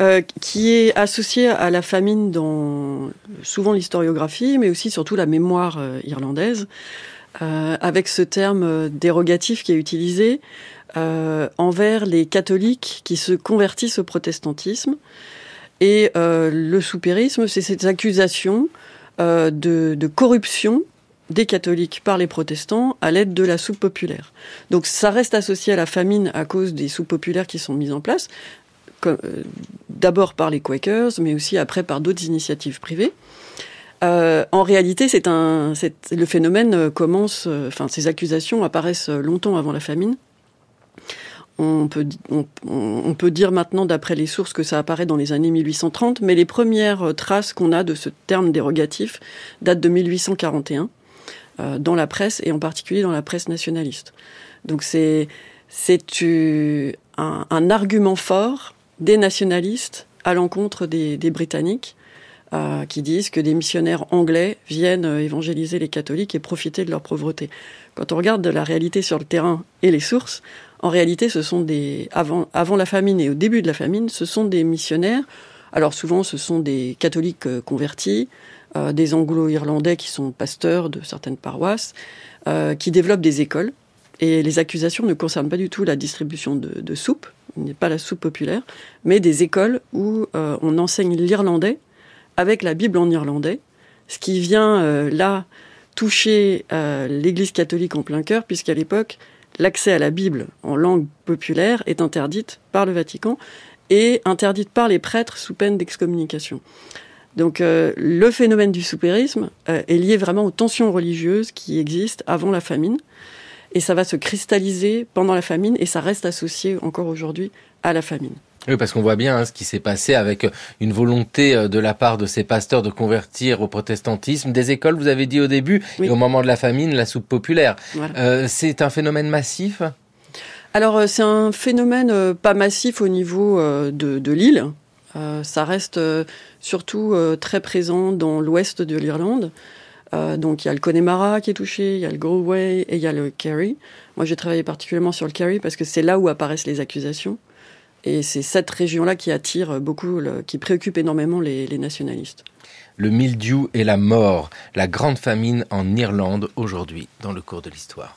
euh, qui est associé à la famine dans souvent l'historiographie, mais aussi surtout la mémoire euh, irlandaise, euh, avec ce terme dérogatif qui est utilisé envers les catholiques qui se convertissent au protestantisme. Et le soupérisme, c'est cette accusation de, de corruption des catholiques par les protestants à l'aide de la soupe populaire. Donc ça reste associé à la famine à cause des soupes populaires qui sont mises en place, euh, d'abord par les Quakers, mais aussi après par d'autres initiatives privées. Euh, en réalité, le phénomène euh, commence, enfin, ces accusations apparaissent longtemps avant la famine. On peut dire maintenant, d'après les sources, que ça apparaît dans les années 1830, mais les premières traces qu'on a de ce terme dérogatif datent de 1841. Euh, dans la presse et en particulier dans la presse nationaliste. Donc c'est c'est un, un, argument fort des nationalistes à l'encontre des, des, Britanniques euh, qui disent que des missionnaires anglais viennent euh, évangéliser les catholiques et profiter de leur pauvreté. Quand on regarde la réalité sur le terrain et les sources, en réalité, ce sont des avant avant la famine et au début de la famine, ce sont des missionnaires. Alors souvent, ce sont des catholiques euh, convertis, euh, des anglo-irlandais qui sont pasteurs de certaines paroisses, euh, qui développent des écoles. Et les accusations ne concernent pas du tout la distribution de, de soupe, n'est pas la soupe populaire, mais des écoles où euh, on enseigne l'irlandais avec la Bible en irlandais, ce qui vient là toucher l'Église catholique en plein cœur, puisqu'à l'époque, l'accès à la Bible en langue populaire est interdite par le Vatican et interdite par les prêtres sous peine d'excommunication. Donc euh, le phénomène du soupérisme euh, est lié vraiment aux tensions religieuses qui existent avant la famine. Et ça va se cristalliser pendant la famine et ça reste associé encore aujourd'hui à la famine. Oui, parce qu'on voit bien hein, ce qui s'est passé avec une volonté euh, de la part de ces pasteurs de convertir au protestantisme. Des écoles, vous avez dit au début, et au moment de la famine, la soupe populaire. Euh, c'est un phénomène massif? Alors, c'est un phénomène pas massif au niveau de, de l'île. Ça reste surtout très présent dans l'ouest de l'Irlande. donc, il y a le Connemara qui est touché, il y a le Galway et il y a le Kerry. Moi, j'ai travaillé particulièrement sur le Kerry parce que c'est là où apparaissent les accusations. Et c'est cette région-là qui attire beaucoup, qui préoccupe énormément les, les nationalistes. Le mildiou et la mort, la grande famine en Irlande aujourd'hui dans le cours de l'histoire.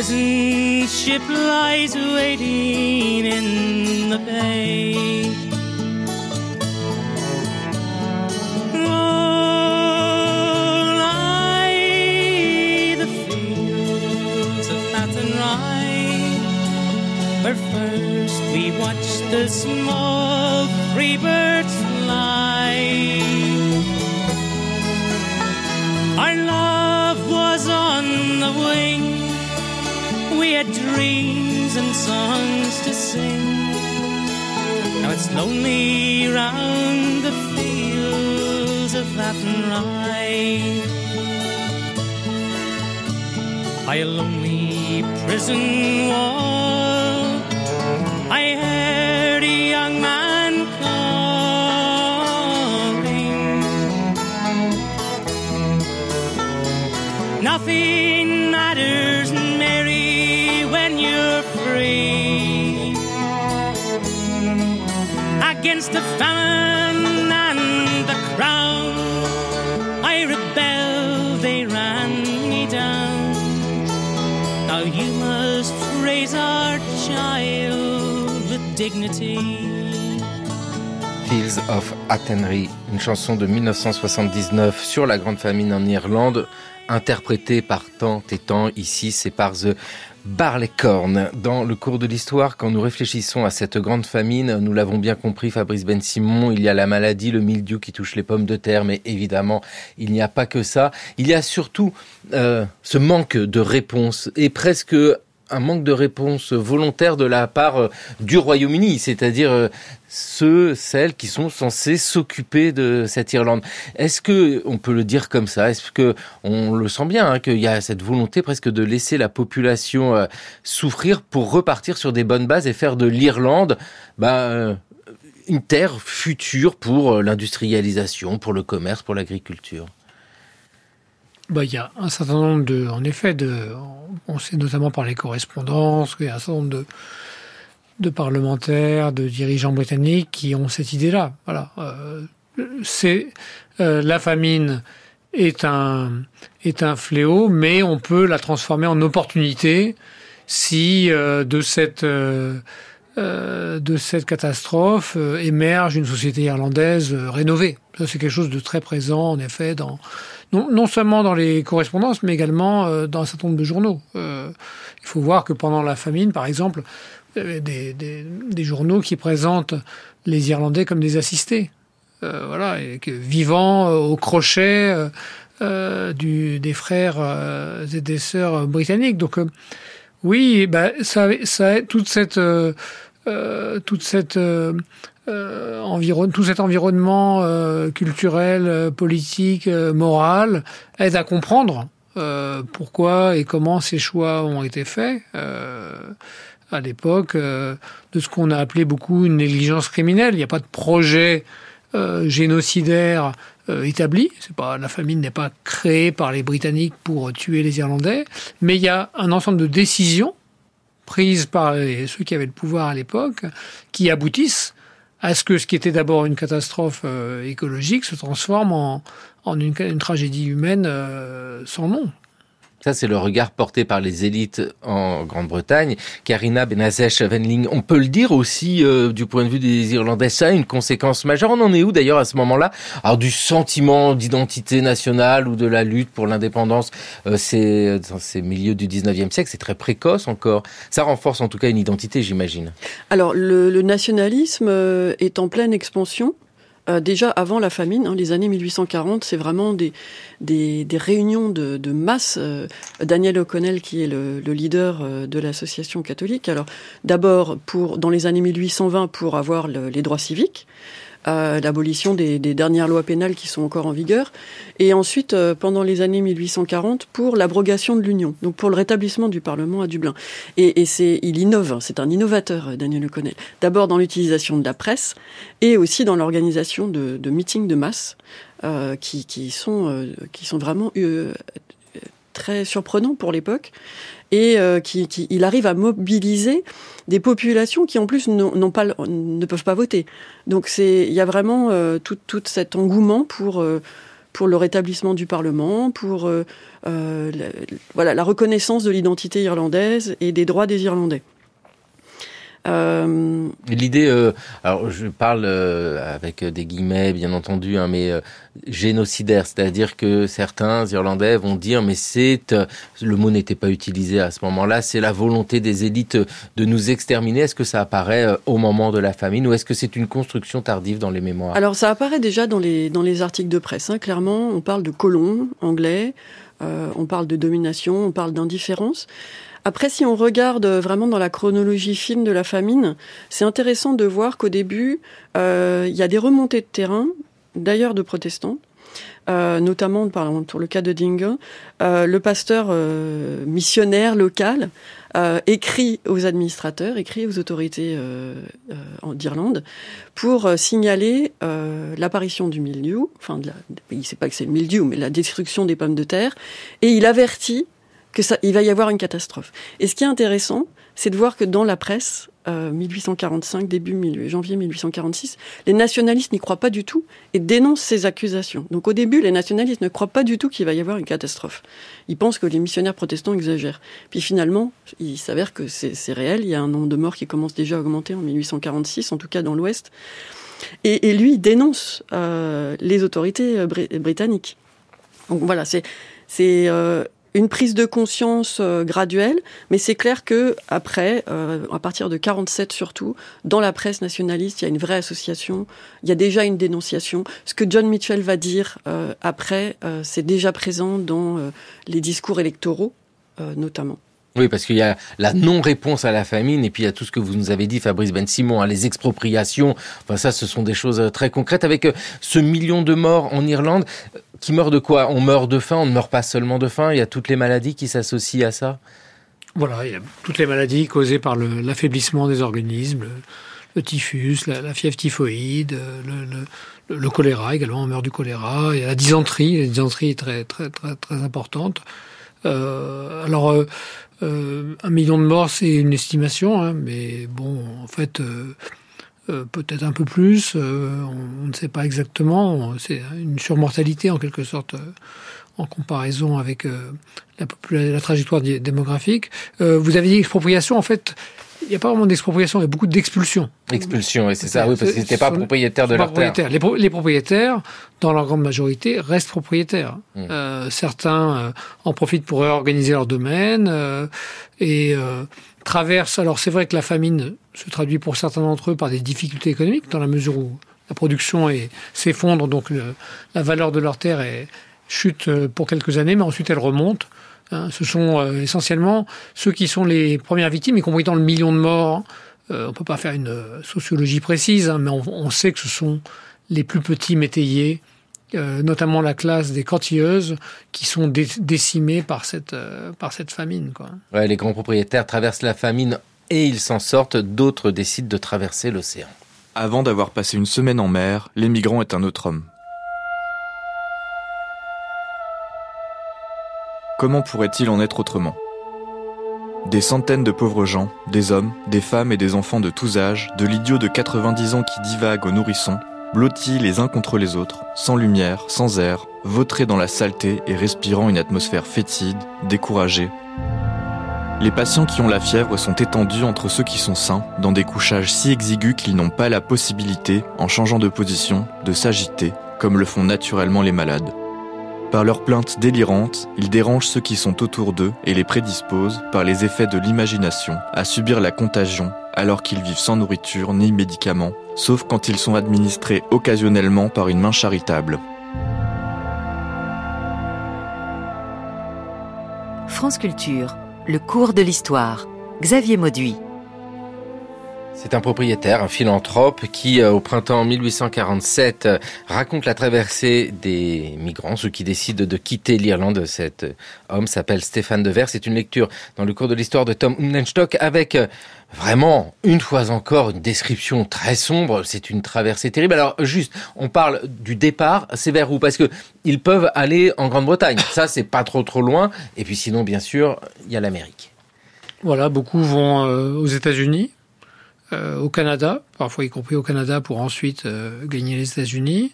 Prison ship lies waiting in the bay. Against the famine and the crown, I rebelled, they ran me down. Now you must raise our child with dignity. Fields of Athenry, une chanson de 1979 sur la grande famine en Irlande, interprétée par tant et tant ici, c'est par The Barleycorn. Dans le cours de l'histoire, quand nous réfléchissons à cette grande famine, nous l'avons bien compris, Fabrice Ben Simon, il y a la maladie, le mildiou qui touche les pommes de terre, mais évidemment, il n'y a pas que ça. Il y a surtout euh, ce manque de réponse et presque un manque de réponse volontaire de la part euh, du Royaume-Uni, c'est-à-dire euh, ceux, celles qui sont censés s'occuper de cette Irlande. Est-ce que on peut le dire comme ça Est-ce que on le sent bien hein, qu'il y a cette volonté presque de laisser la population euh, souffrir pour repartir sur des bonnes bases et faire de l'Irlande bah, une terre future pour l'industrialisation, pour le commerce, pour l'agriculture? Bah, il y a un certain nombre de, en effet, de, on sait notamment par les correspondances qu'il y a un certain nombre de, de parlementaires, de dirigeants britanniques qui ont cette idée-là. Voilà, euh, c'est euh, la famine est un est un fléau, mais on peut la transformer en opportunité si euh, de cette euh, de cette catastrophe émerge une société irlandaise rénovée. Ça, c'est quelque chose de très présent, en effet, dans non, non seulement dans les correspondances, mais également euh, dans un certain nombre de journaux. Euh, il faut voir que pendant la famine, par exemple, des, des, des, journaux qui présentent les Irlandais comme des assistés. Euh, voilà, et que, vivant euh, au crochet euh, du, des frères et des sœurs britanniques. Donc, oui, bah, ça, ça, toute cette, toute cette euh, environ, tout cet environnement euh, culturel, euh, politique, euh, moral aide à comprendre pourquoi et comment ces choix ont été faits à l'époque de ce qu'on a appelé beaucoup une négligence criminelle. Il n'y a pas de projet génocidaire euh, établie. C'est pas la famine n'est pas créée par les Britanniques pour tuer les Irlandais, mais il y a un ensemble de décisions prises par ceux qui avaient le pouvoir à l'époque qui aboutissent à ce que ce qui était d'abord une catastrophe euh, écologique se transforme en, une, tragédie humaine euh, sans nom. Ça, c'est le regard porté par les élites en Grande-Bretagne. Karina Benazech Venling, on peut le dire aussi euh, du point de vue des Irlandais, ça a une conséquence majeure. On en est où d'ailleurs à ce moment-là? Alors du sentiment d'identité nationale ou de la lutte pour l'indépendance, euh, c'est dans ces milieux du 19e siècle, c'est très précoce encore. Ça renforce en tout cas une identité, j'imagine. Alors le, le nationalisme euh, est en pleine expansion. Euh, déjà avant la famine, hein, les années 1840, c'est vraiment des, des, réunions de, masse. Euh, Daniel O'Connell, qui est le, leader euh, de l'association catholique, alors d'abord pour dans les années 1820 pour avoir les droits civiques, l'abolition des, dernières lois pénales qui sont encore en vigueur, et ensuite euh, pendant les années 1840 pour l'abrogation de l'Union, donc pour le rétablissement du Parlement à Dublin. Et, c'est, il innove, hein, c'est un innovateur, euh, Daniel O'Connell. D'abord dans l'utilisation de la presse et aussi dans l'organisation de, de meetings de masse euh, qui, qui, sont, qui sont vraiment très surprenants pour l'époque et qui, qui, il arrive à mobiliser des populations qui en plus n'ont pas ne peuvent pas voter. Donc c'est il y a vraiment euh, tout, tout cet engouement pour euh, pour le rétablissement du Parlement, pour euh, la, voilà la reconnaissance de l'identité irlandaise et des droits des Irlandais. Euh... L'idée, euh, alors je parle euh, avec des guillemets bien entendu, hein, mais génocidaire, c'est-à-dire que certains Irlandais vont dire, mais c'est le mot n'était pas utilisé à ce moment-là, c'est la volonté des élites de nous exterminer. Est-ce que ça apparaît au moment de la famine ou est-ce que c'est une construction tardive dans les mémoires? Alors ça apparaît déjà dans les dans les articles de presse. Hein. Clairement, on parle de colons anglais, on parle de domination, on parle d'indifférence. Après, si on regarde vraiment dans la chronologie fine de la famine, c'est intéressant de voir qu'au début, euh, il y a des remontées de terrain, d'ailleurs de protestants, euh, notamment par pour le cas de Dingle, euh, le pasteur euh, missionnaire local euh, écrit aux administrateurs, écrit aux autorités d'Irlande pour signaler l'apparition du mildiou, enfin, il sait pas que c'est le mildiou, mais la destruction des pommes de terre, et il avertit que ça, il va y avoir une catastrophe. Et ce qui est intéressant, c'est de voir que dans la presse, euh, 1845, début janvier 1846, les nationalistes n'y croient pas du tout et dénoncent ces accusations. Donc au début, les nationalistes ne croient pas du tout qu'il va y avoir une catastrophe. Ils pensent que les missionnaires protestants exagèrent. Puis finalement, il s'avère que c'est réel. Il y a un nombre de morts qui commence déjà à augmenter en 1846, en tout cas dans l'Ouest. Et, et, lui dénonce euh, les autorités euh, britanniques. Donc voilà, c'est c'est euh, une prise de conscience euh, graduelle, mais c'est clair que après, euh, à partir de 47 surtout, dans la presse nationaliste, il y a une vraie association, il y a déjà une dénonciation. Ce que John Mitchell va dire euh, après, c'est déjà présent dans les discours électoraux, notamment. Oui, parce qu'il y a la non-réponse à la famine, et puis il y a tout ce que vous nous avez dit, Fabrice Ben Simon, hein, les expropriations. Enfin, ça, ce sont des choses très concrètes. Avec ce million de morts en Irlande, qui meurt de quoi? On meurt de faim, on ne meurt pas seulement de faim, il y a toutes les maladies qui s'associent à ça? Voilà, il y a toutes les maladies causées par l'affaiblissement des organismes, le, typhus, la, fièvre typhoïde, le, le, choléra également, on meurt du choléra, il y a la dysenterie, la dysenterie est très, très, très, très importante. Euh, alors, euh, euh, un million de morts, c'est une estimation, hein, mais bon, en fait, euh, peut-être un peu plus, euh, on, ne sait pas exactement. C'est une surmortalité en quelque sorte euh, en comparaison avec la, la, trajectoire démographique. vous avez dit expropriation, en fait, il n'y a pas vraiment d'expropriation, il y a beaucoup d'expulsion. Expulsion, oui, c'est ça, oui, parce qu'ils n'étaient pas propriétaires de leur terre. Les, les, propriétaires, dans leur grande majorité, restent propriétaires. Mmh. Certains en profitent pour réorganiser leur domaine et traversent. Alors c'est vrai que la famine se traduit pour certains d'entre eux par des difficultés économiques, dans la mesure où la production s'effondre, donc la valeur de leur terre chute euh, pour quelques années, mais ensuite elle remonte. Hein. ce sont euh, essentiellement ceux qui sont les premières victimes, y compris dans le million de morts. Euh, on peut pas faire une sociologie précise, hein, mais on, sait que ce sont les plus petits métayers, euh, notamment la classe des cantilleuses, qui sont décimées par cette, euh, famine. Les grands propriétaires traversent la famine et ils s'en sortent, d'autres décident de traverser l'océan. Avant d'avoir passé une semaine en mer, l'émigrant est un autre homme. Comment pourrait-il en être autrement? Des centaines de pauvres gens, des hommes, des femmes et des enfants de tous âges, de l'idiot de 90 ans qui divague aux nourrissons, blottis les uns contre les autres, sans lumière, sans air, vautrés dans la saleté et respirant une atmosphère fétide, découragés. Les patients qui ont la fièvre sont étendus entre ceux qui sont sains, dans des couchages si exigus qu'ils n'ont pas la possibilité, en changeant de position, de s'agiter, comme le font naturellement les malades. Par leurs plaintes délirantes, ils dérangent ceux qui sont autour d'eux et les prédisposent, par les effets de l'imagination, à subir la contagion alors qu'ils vivent sans nourriture ni médicaments, sauf quand ils sont administrés occasionnellement par une main charitable. France Culture, le cours de l'histoire. Xavier Mauduit. C'est un propriétaire, un philanthrope qui, euh, au printemps 1847, euh, raconte la traversée des migrants, ceux qui décident de quitter l'Irlande. Cet euh, homme s'appelle Stéphane Devers. C'est une lecture dans le cours de l'histoire de Tom Unenstock avec vraiment, une fois encore, une description très sombre. C'est une traversée terrible. Alors, juste, on parle du départ. C'est vers où Parce que ils peuvent aller en Grande-Bretagne. Ça, c'est pas trop trop loin. Et puis sinon, bien sûr, il y a l'Amérique. Voilà, beaucoup vont aux États-Unis. Euh, au Canada, parfois y compris au Canada, pour ensuite euh, gagner les États-Unis,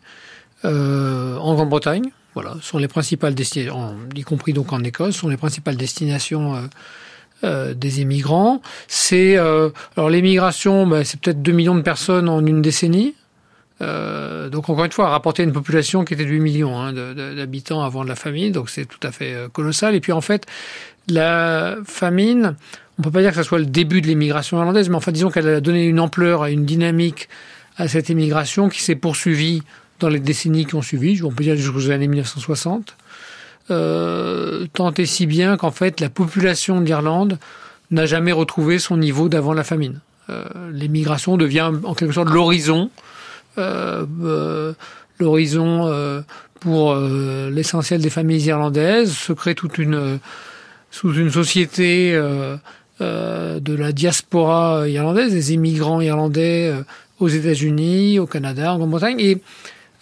euh, en Grande-Bretagne. Voilà, sont les principales destinations, y compris donc en Écosse, sont les principales destinations des émigrants. C'est alors l'émigration, ben, c'est peut-être 2 millions de personnes en une décennie. donc encore une fois, rapporter une population qui était de 8 millions hein, d'habitants avant la famine, donc c'est tout à fait colossal. Et puis en fait, la famine on peut pas dire que ce soit le début de l'immigration irlandaise, mais enfin disons qu'elle a donné une ampleur et une dynamique à cette immigration qui s'est poursuivie dans les décennies qui ont suivi, on peut dire jusqu'aux années 1960, euh, tant et si bien qu'en fait la population de l'Irlande n'a jamais retrouvé son niveau d'avant la famine. Euh, l'immigration devient en quelque sorte l'horizon, euh, euh l'horizon euh, pour l'essentiel des familles irlandaises, se crée toute une sous une société euh, de la diaspora irlandaise, des immigrants irlandais euh, aux États-Unis, au Canada, en Grande-Bretagne, et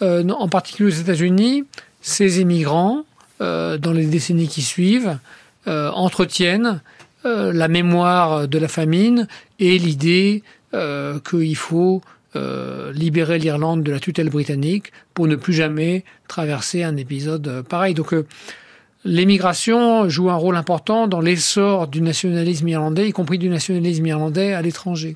euh, en particulier aux États-Unis, ces immigrants, dans les décennies qui suivent, entretiennent la mémoire de la famine et l'idée qu'il faut libérer l'Irlande de la tutelle britannique pour ne plus jamais traverser un épisode pareil. L'émigration joue un rôle important dans l'essor du nationalisme irlandais, y compris du nationalisme irlandais à l'étranger.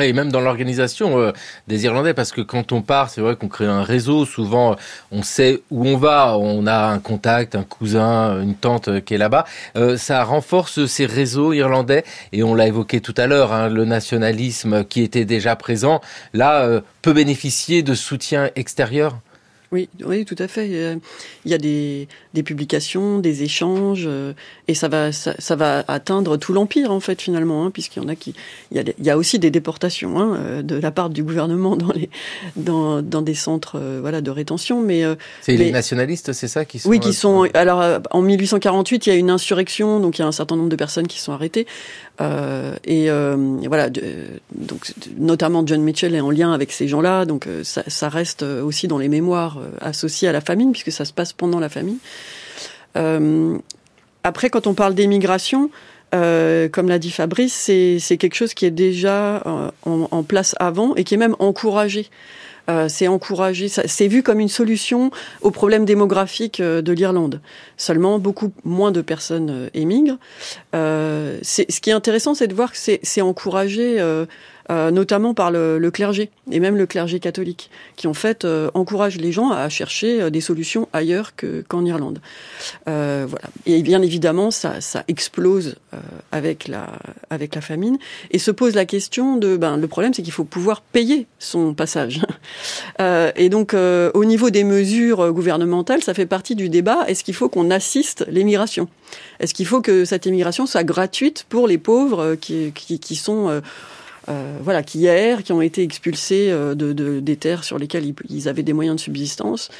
Et même dans l'organisation euh, des Irlandais, parce que quand on part, c'est vrai qu'on crée un réseau. Souvent, on sait où on va. On a un contact, un cousin, une tante euh, qui est là-bas. Euh, ça renforce ces réseaux irlandais. Et on l'a évoqué tout à l'heure, hein, le nationalisme qui était déjà présent, là, peut bénéficier de soutien extérieur? Oui, oui, tout à fait. Il y a des, des publications, des échanges, euh, et ça va, ça, ça va atteindre tout l'empire en fait finalement, hein, puisqu'il y en a qui, il y a, il y a aussi des déportations hein, euh, de la part du gouvernement dans les, dans, dans des centres, euh, voilà, de rétention. Mais c'est les nationalistes, c'est ça qui sont. Oui, qui sont. Alors en 1848, il y a une insurrection, donc il y a un certain nombre de personnes qui sont arrêtées. Euh, et euh, voilà, donc notamment John Mitchell est en lien avec ces gens-là, donc ça, ça, reste aussi dans les mémoires associées à la famine, puisque ça se passe pendant la famine. Euh, après, quand on parle d'émigration, euh, comme l'a dit Fabrice, c'est quelque chose qui est déjà euh, en, en, place avant et qui est même encouragé. Euh, c'est encouragé, c'est vu comme une solution au problème démographique euh, de l'Irlande. Seulement, beaucoup moins de personnes émigrent. ce qui est intéressant, c'est de voir que c'est encouragé euh, notamment par le, le, clergé et même le clergé catholique, qui en fait euh, encourage les gens à chercher euh, des solutions ailleurs qu'en Irlande. voilà. Et bien évidemment, ça, ça explose avec la avec la famine et se pose la question de ben le problème c'est qu'il faut pouvoir payer son passage. et donc au niveau des mesures gouvernementales, ça fait partie du débat. Est-ce qu'il faut qu'on assiste l'émigration? Est-ce qu'il faut que cette émigration soit gratuite pour les pauvres qui, qui, qui sont euh, voilà, qui hier, qui ont été expulsés euh, de, de, des terres sur lesquelles ils, avaient des moyens de subsistance.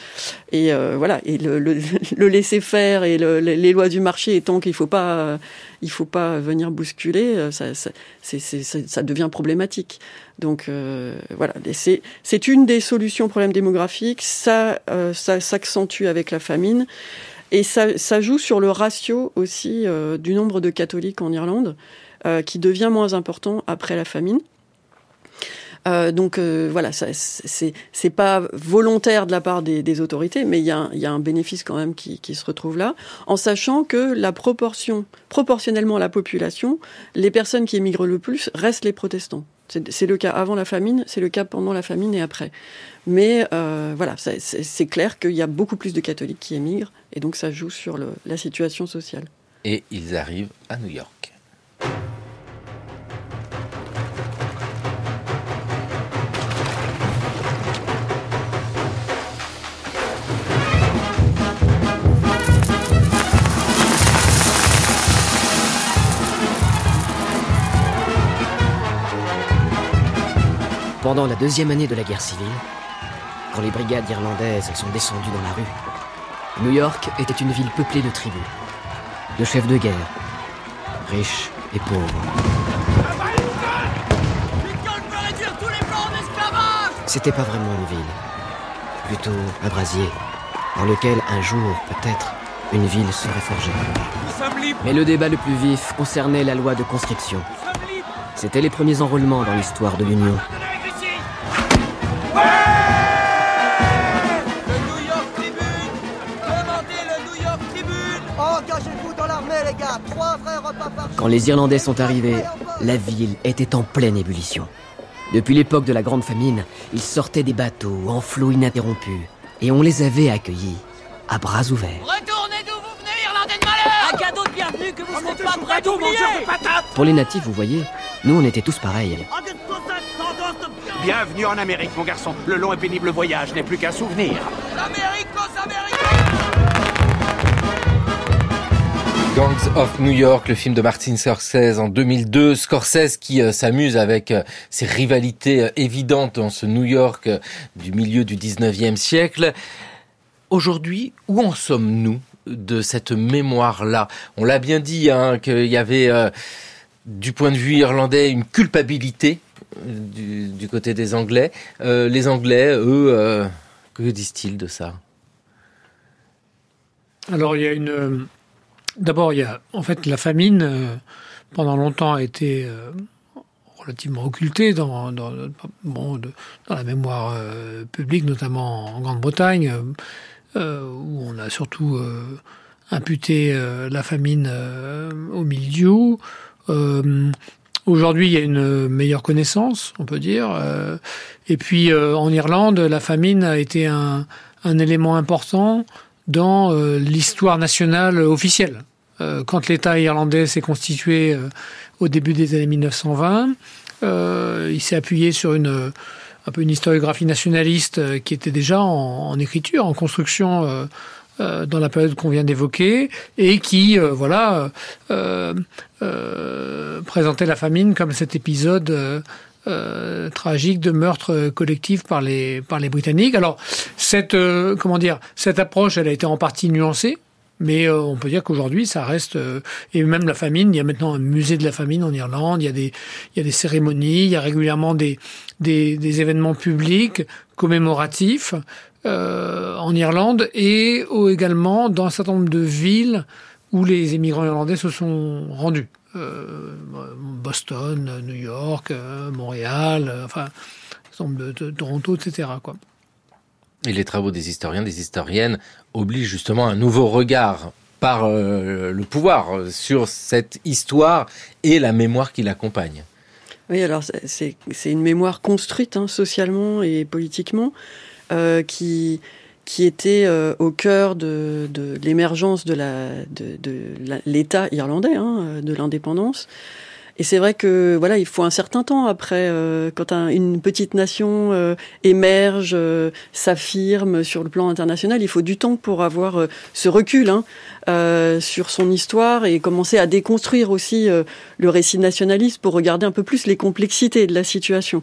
Et euh, voilà, et le, le, le laisser faire et les lois du marché étant qu'il faut pas, il faut pas venir bousculer, ça, ça, ça devient problématique. Donc voilà, c'est une des solutions au problème démographique. Ça, ça s'accentue avec la famine. Et ça, ça, joue sur le ratio aussi euh, du nombre de catholiques en Irlande, euh, qui devient moins important après la famine. Euh, donc euh, voilà, c'est pas volontaire de la part des, autorités, mais il y, a un bénéfice quand même qui, se retrouve là, en sachant que la proportion, proportionnellement à la population, les personnes qui émigrent le plus restent les protestants. C'est le cas avant la famine, c'est le cas pendant la famine et après. Mais euh, voilà, c'est clair qu'il y a beaucoup plus de catholiques qui émigrent, et donc ça joue sur la situation sociale. Et ils arrivent à New York. Pendant la deuxième année de la guerre civile, quand les brigades irlandaises sont descendues dans la rue, New York était une ville peuplée de tribus, de chefs de guerre, riches et pauvres. C'était pas vraiment une ville, plutôt un brasier, dans lequel un jour, peut-être, une ville serait forgée. Mais le débat le plus vif concernait la loi de conscription. C'était les premiers enrôlements dans l'histoire de l'Union. Quand les Irlandais sont arrivés, la ville était en pleine ébullition. Depuis l'époque de la Grande Famine, ils sortaient des bateaux en flot ininterrompu et on les avait accueillis à bras ouverts. Retournez d'où vous venez, Irlandais de malheur Un cadeau de bienvenue que vous serez pas prêts d'oublier Pour les natifs, vous voyez, nous on était tous pareils. Bienvenue en Amérique, mon garçon. Le long et pénible voyage n'est plus qu'un souvenir. Gangs of New York, le film de Martin Scorsese en 2002. Scorsese qui euh, s'amuse avec euh, ses rivalités euh, évidentes dans ce New York euh, du milieu du 19e siècle. Aujourd'hui, où en sommes-nous de cette mémoire-là? On l'a bien dit, hein, qu'il y avait, du point de vue irlandais, une culpabilité du, côté des Anglais. Les Anglais, eux, que disent-ils de ça? Alors, il y a une D'abord, il y a en fait la famine euh, pendant longtemps a été euh, relativement occultée dans, dans, bon, dans la mémoire euh, publique, notamment en Grande-Bretagne, où on a surtout imputé la famine au milieu. Aujourd'hui, il y a une meilleure connaissance, on peut dire. et puis, en Irlande, la famine a été un élément important dans euh, l'histoire nationale officielle. Euh, quand l'État irlandais s'est constitué euh, au début des années 1920, il s'est appuyé sur une un peu une historiographie nationaliste qui était déjà en, écriture, en construction dans la période qu'on vient d'évoquer et qui, voilà, présentait la famine comme cet épisode euh, tragique de meurtre collectif par les par les Britanniques. Alors cette euh, comment dire cette approche, elle a été en partie nuancée. Mais euh, on peut dire qu'aujourd'hui, ça reste et même la famine. Il y a maintenant un musée de la famine en Irlande. Il y a des il y a des cérémonies. Il y a régulièrement des des, des événements publics commémoratifs en Irlande et également dans un certain nombre de villes où les émigrants irlandais se sont rendus. Euh, Boston, New York, euh, Montréal, euh, enfin, de, de, Toronto, etc. Quoi. Et les travaux des historiens, des historiennes obligent justement un nouveau regard par euh, le pouvoir sur cette histoire et la mémoire qui l'accompagne. Oui, alors c'est une mémoire construite hein, socialement et politiquement euh, qui qui était euh, au cœur de, l'émergence de l'État irlandais, hein, de l'indépendance. Et c'est vrai que voilà, il faut un certain temps après, euh, quand un, une petite nation euh, émerge, euh, s'affirme sur le plan international, il faut du temps pour avoir euh, ce recul hein, euh, sur son histoire et commencer à déconstruire aussi euh, le récit nationaliste pour regarder un peu plus les complexités de la situation.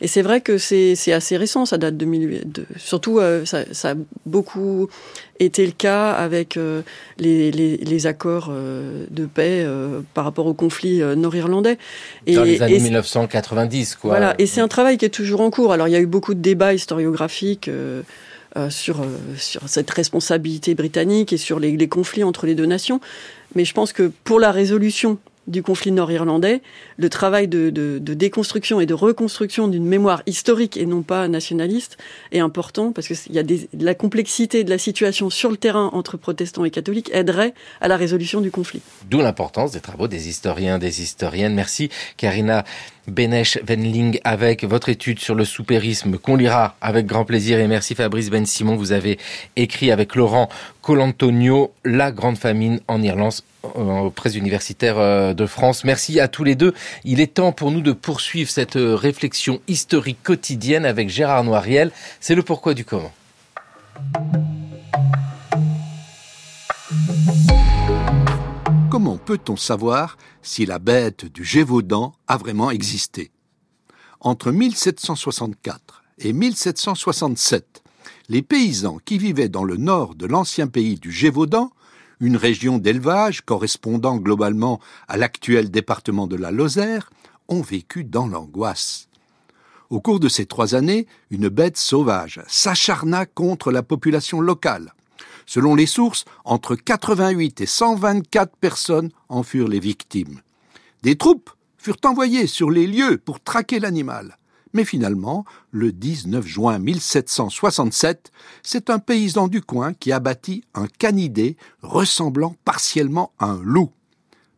Et c'est vrai que c'est assez récent, ça date de, 2008, de surtout ça, ça a beaucoup était le cas avec euh, les, les, les, accords euh, de paix euh, par rapport au conflit nord-irlandais. Dans les années 1990, quoi. Voilà, et c'est un travail qui est toujours en cours. Alors, il y a eu beaucoup de débats historiographiques sur, sur cette responsabilité britannique et sur les, les conflits entre les deux nations. Mais je pense que pour la résolution du conflit nord-irlandais, le travail de, déconstruction et de reconstruction d'une mémoire historique et non pas nationaliste est important parce qu'il y a la complexité de la situation sur le terrain entre protestants et catholiques aiderait à la résolution du conflit. D'où l'importance des travaux des historiens, des historiennes. Merci Karina Benesch Venling avec votre étude sur le soupérisme qu'on lira avec grand plaisir et merci Fabrice Ben Simon. Vous avez écrit avec Laurent Colantonio La Grande Famine en Irlande aux presses universitaires de France. Merci à tous les deux. Il est temps pour nous de poursuivre cette réflexion historique quotidienne avec Gérard Noiriel. C'est le pourquoi du comment. Comment peut-on savoir si la bête du Gévaudan a vraiment existé? Entre 1764 et 1767, les paysans qui vivaient dans le nord de l'ancien pays du Gévaudan une région d'élevage correspondant globalement à l'actuel département de la Lozère, ont vécu dans l'angoisse. Au cours de ces trois années, une bête sauvage s'acharna contre la population locale. Selon les sources, entre 88 et 124 personnes en furent les victimes. Des troupes furent envoyées sur les lieux pour traquer l'animal. Mais finalement, le 19 juin 1767, c'est un paysan du coin qui abattit un canidé ressemblant partiellement à un loup.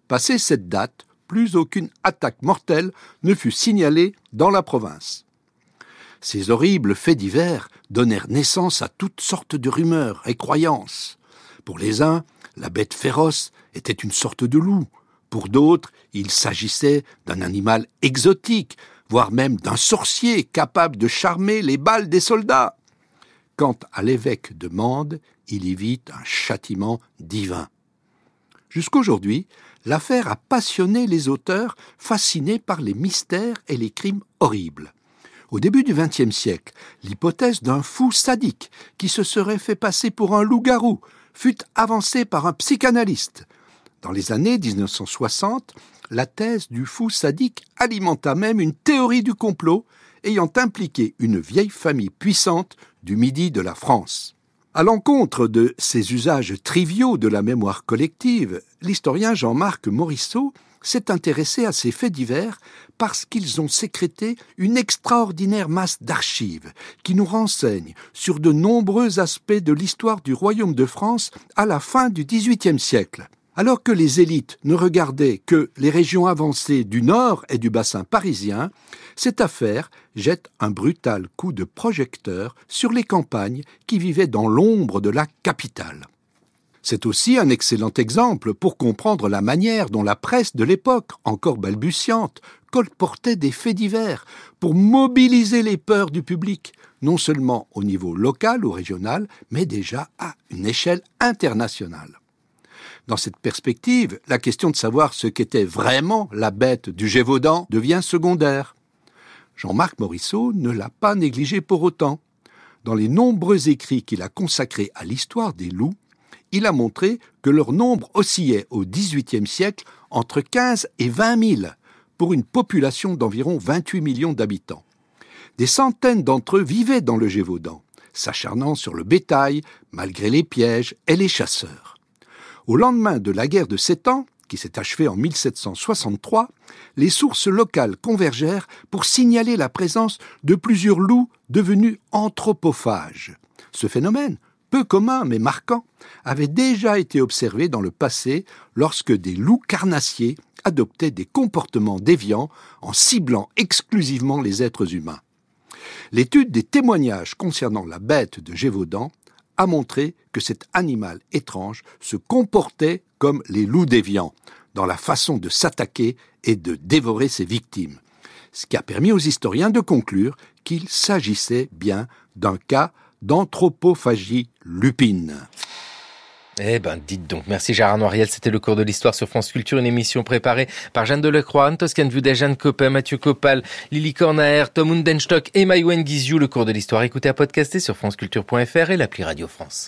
Passé cette date, plus aucune attaque mortelle ne fut signalée dans la province. Ces horribles faits divers donnèrent naissance à toutes sortes de rumeurs et croyances. Pour les uns, la bête féroce était une sorte de loup. Pour d'autres, il s'agissait d'un animal exotique, voire même d'un sorcier capable de charmer les balles des soldats. Quant à l'évêque de Mende, il y vit un châtiment divin. Jusqu'aujourd'hui, l'affaire a passionné les auteurs fascinés par les mystères et les crimes horribles. Au début du XXe siècle, l'hypothèse d'un fou sadique qui se serait fait passer pour un loup-garou fut avancée par un psychanalyste. Dans les années 1960, la thèse du fou sadique alimenta même une théorie du complot ayant impliqué une vieille famille puissante du midi de la France. À l'encontre de ces usages triviaux de la mémoire collective, l'historien Jean-Marc Morisseau s'est intéressé à ces faits divers parce qu'ils ont sécrété une extraordinaire masse d'archives qui nous renseignent sur de nombreux aspects de l'histoire du royaume de France à la fin du XVIIIe siècle. Alors que les élites ne regardaient que les régions avancées du nord et du bassin parisien, cette affaire jette un brutal coup de projecteur sur les campagnes qui vivaient dans l'ombre de la capitale. C'est aussi un excellent exemple pour comprendre la manière dont la presse de l'époque, encore balbutiante, colportait des faits divers pour mobiliser les peurs du public, non seulement au niveau local ou régional, mais déjà à une échelle internationale. Dans cette perspective, la question de savoir ce qu'était vraiment la bête du Gévaudan devient secondaire. Jean-Marc Morisseau ne l'a pas négligé pour autant. Dans les nombreux écrits qu'il a consacrés à l'histoire des loups, il a montré que leur nombre oscillait au XVIIIe siècle entre 15 et 20 000 pour une population d'environ 28 millions d'habitants. Des centaines d'entre eux vivaient dans le Gévaudan, s'acharnant sur le bétail malgré les pièges et les chasseurs. Au lendemain de la guerre de Sept Ans, qui s'est achevée en 1763, les sources locales convergèrent pour signaler la présence de plusieurs loups devenus anthropophages. Ce phénomène, peu commun mais marquant, avait déjà été observé dans le passé lorsque des loups carnassiers adoptaient des comportements déviants en ciblant exclusivement les êtres humains. L'étude des témoignages concernant la bête de Gévaudan a montré que cet animal étrange se comportait comme les loups déviants, dans la façon de s'attaquer et de dévorer ses victimes, ce qui a permis aux historiens de conclure qu'il s'agissait bien d'un cas d'anthropophagie lupine. Eh ben, dites donc. Merci Gérard Noiriel. C'était le cours de l'histoire sur France Culture, une émission préparée par Jeanne Delecroix, Toscane Vudet, Jeanne Copin, Mathieu Copal, Lily Cornaer, Tom Undenstock et Maïwen Guizou. Le cours de l'histoire, écoutez à podcaster sur franceculture.fr et l'appli Radio France.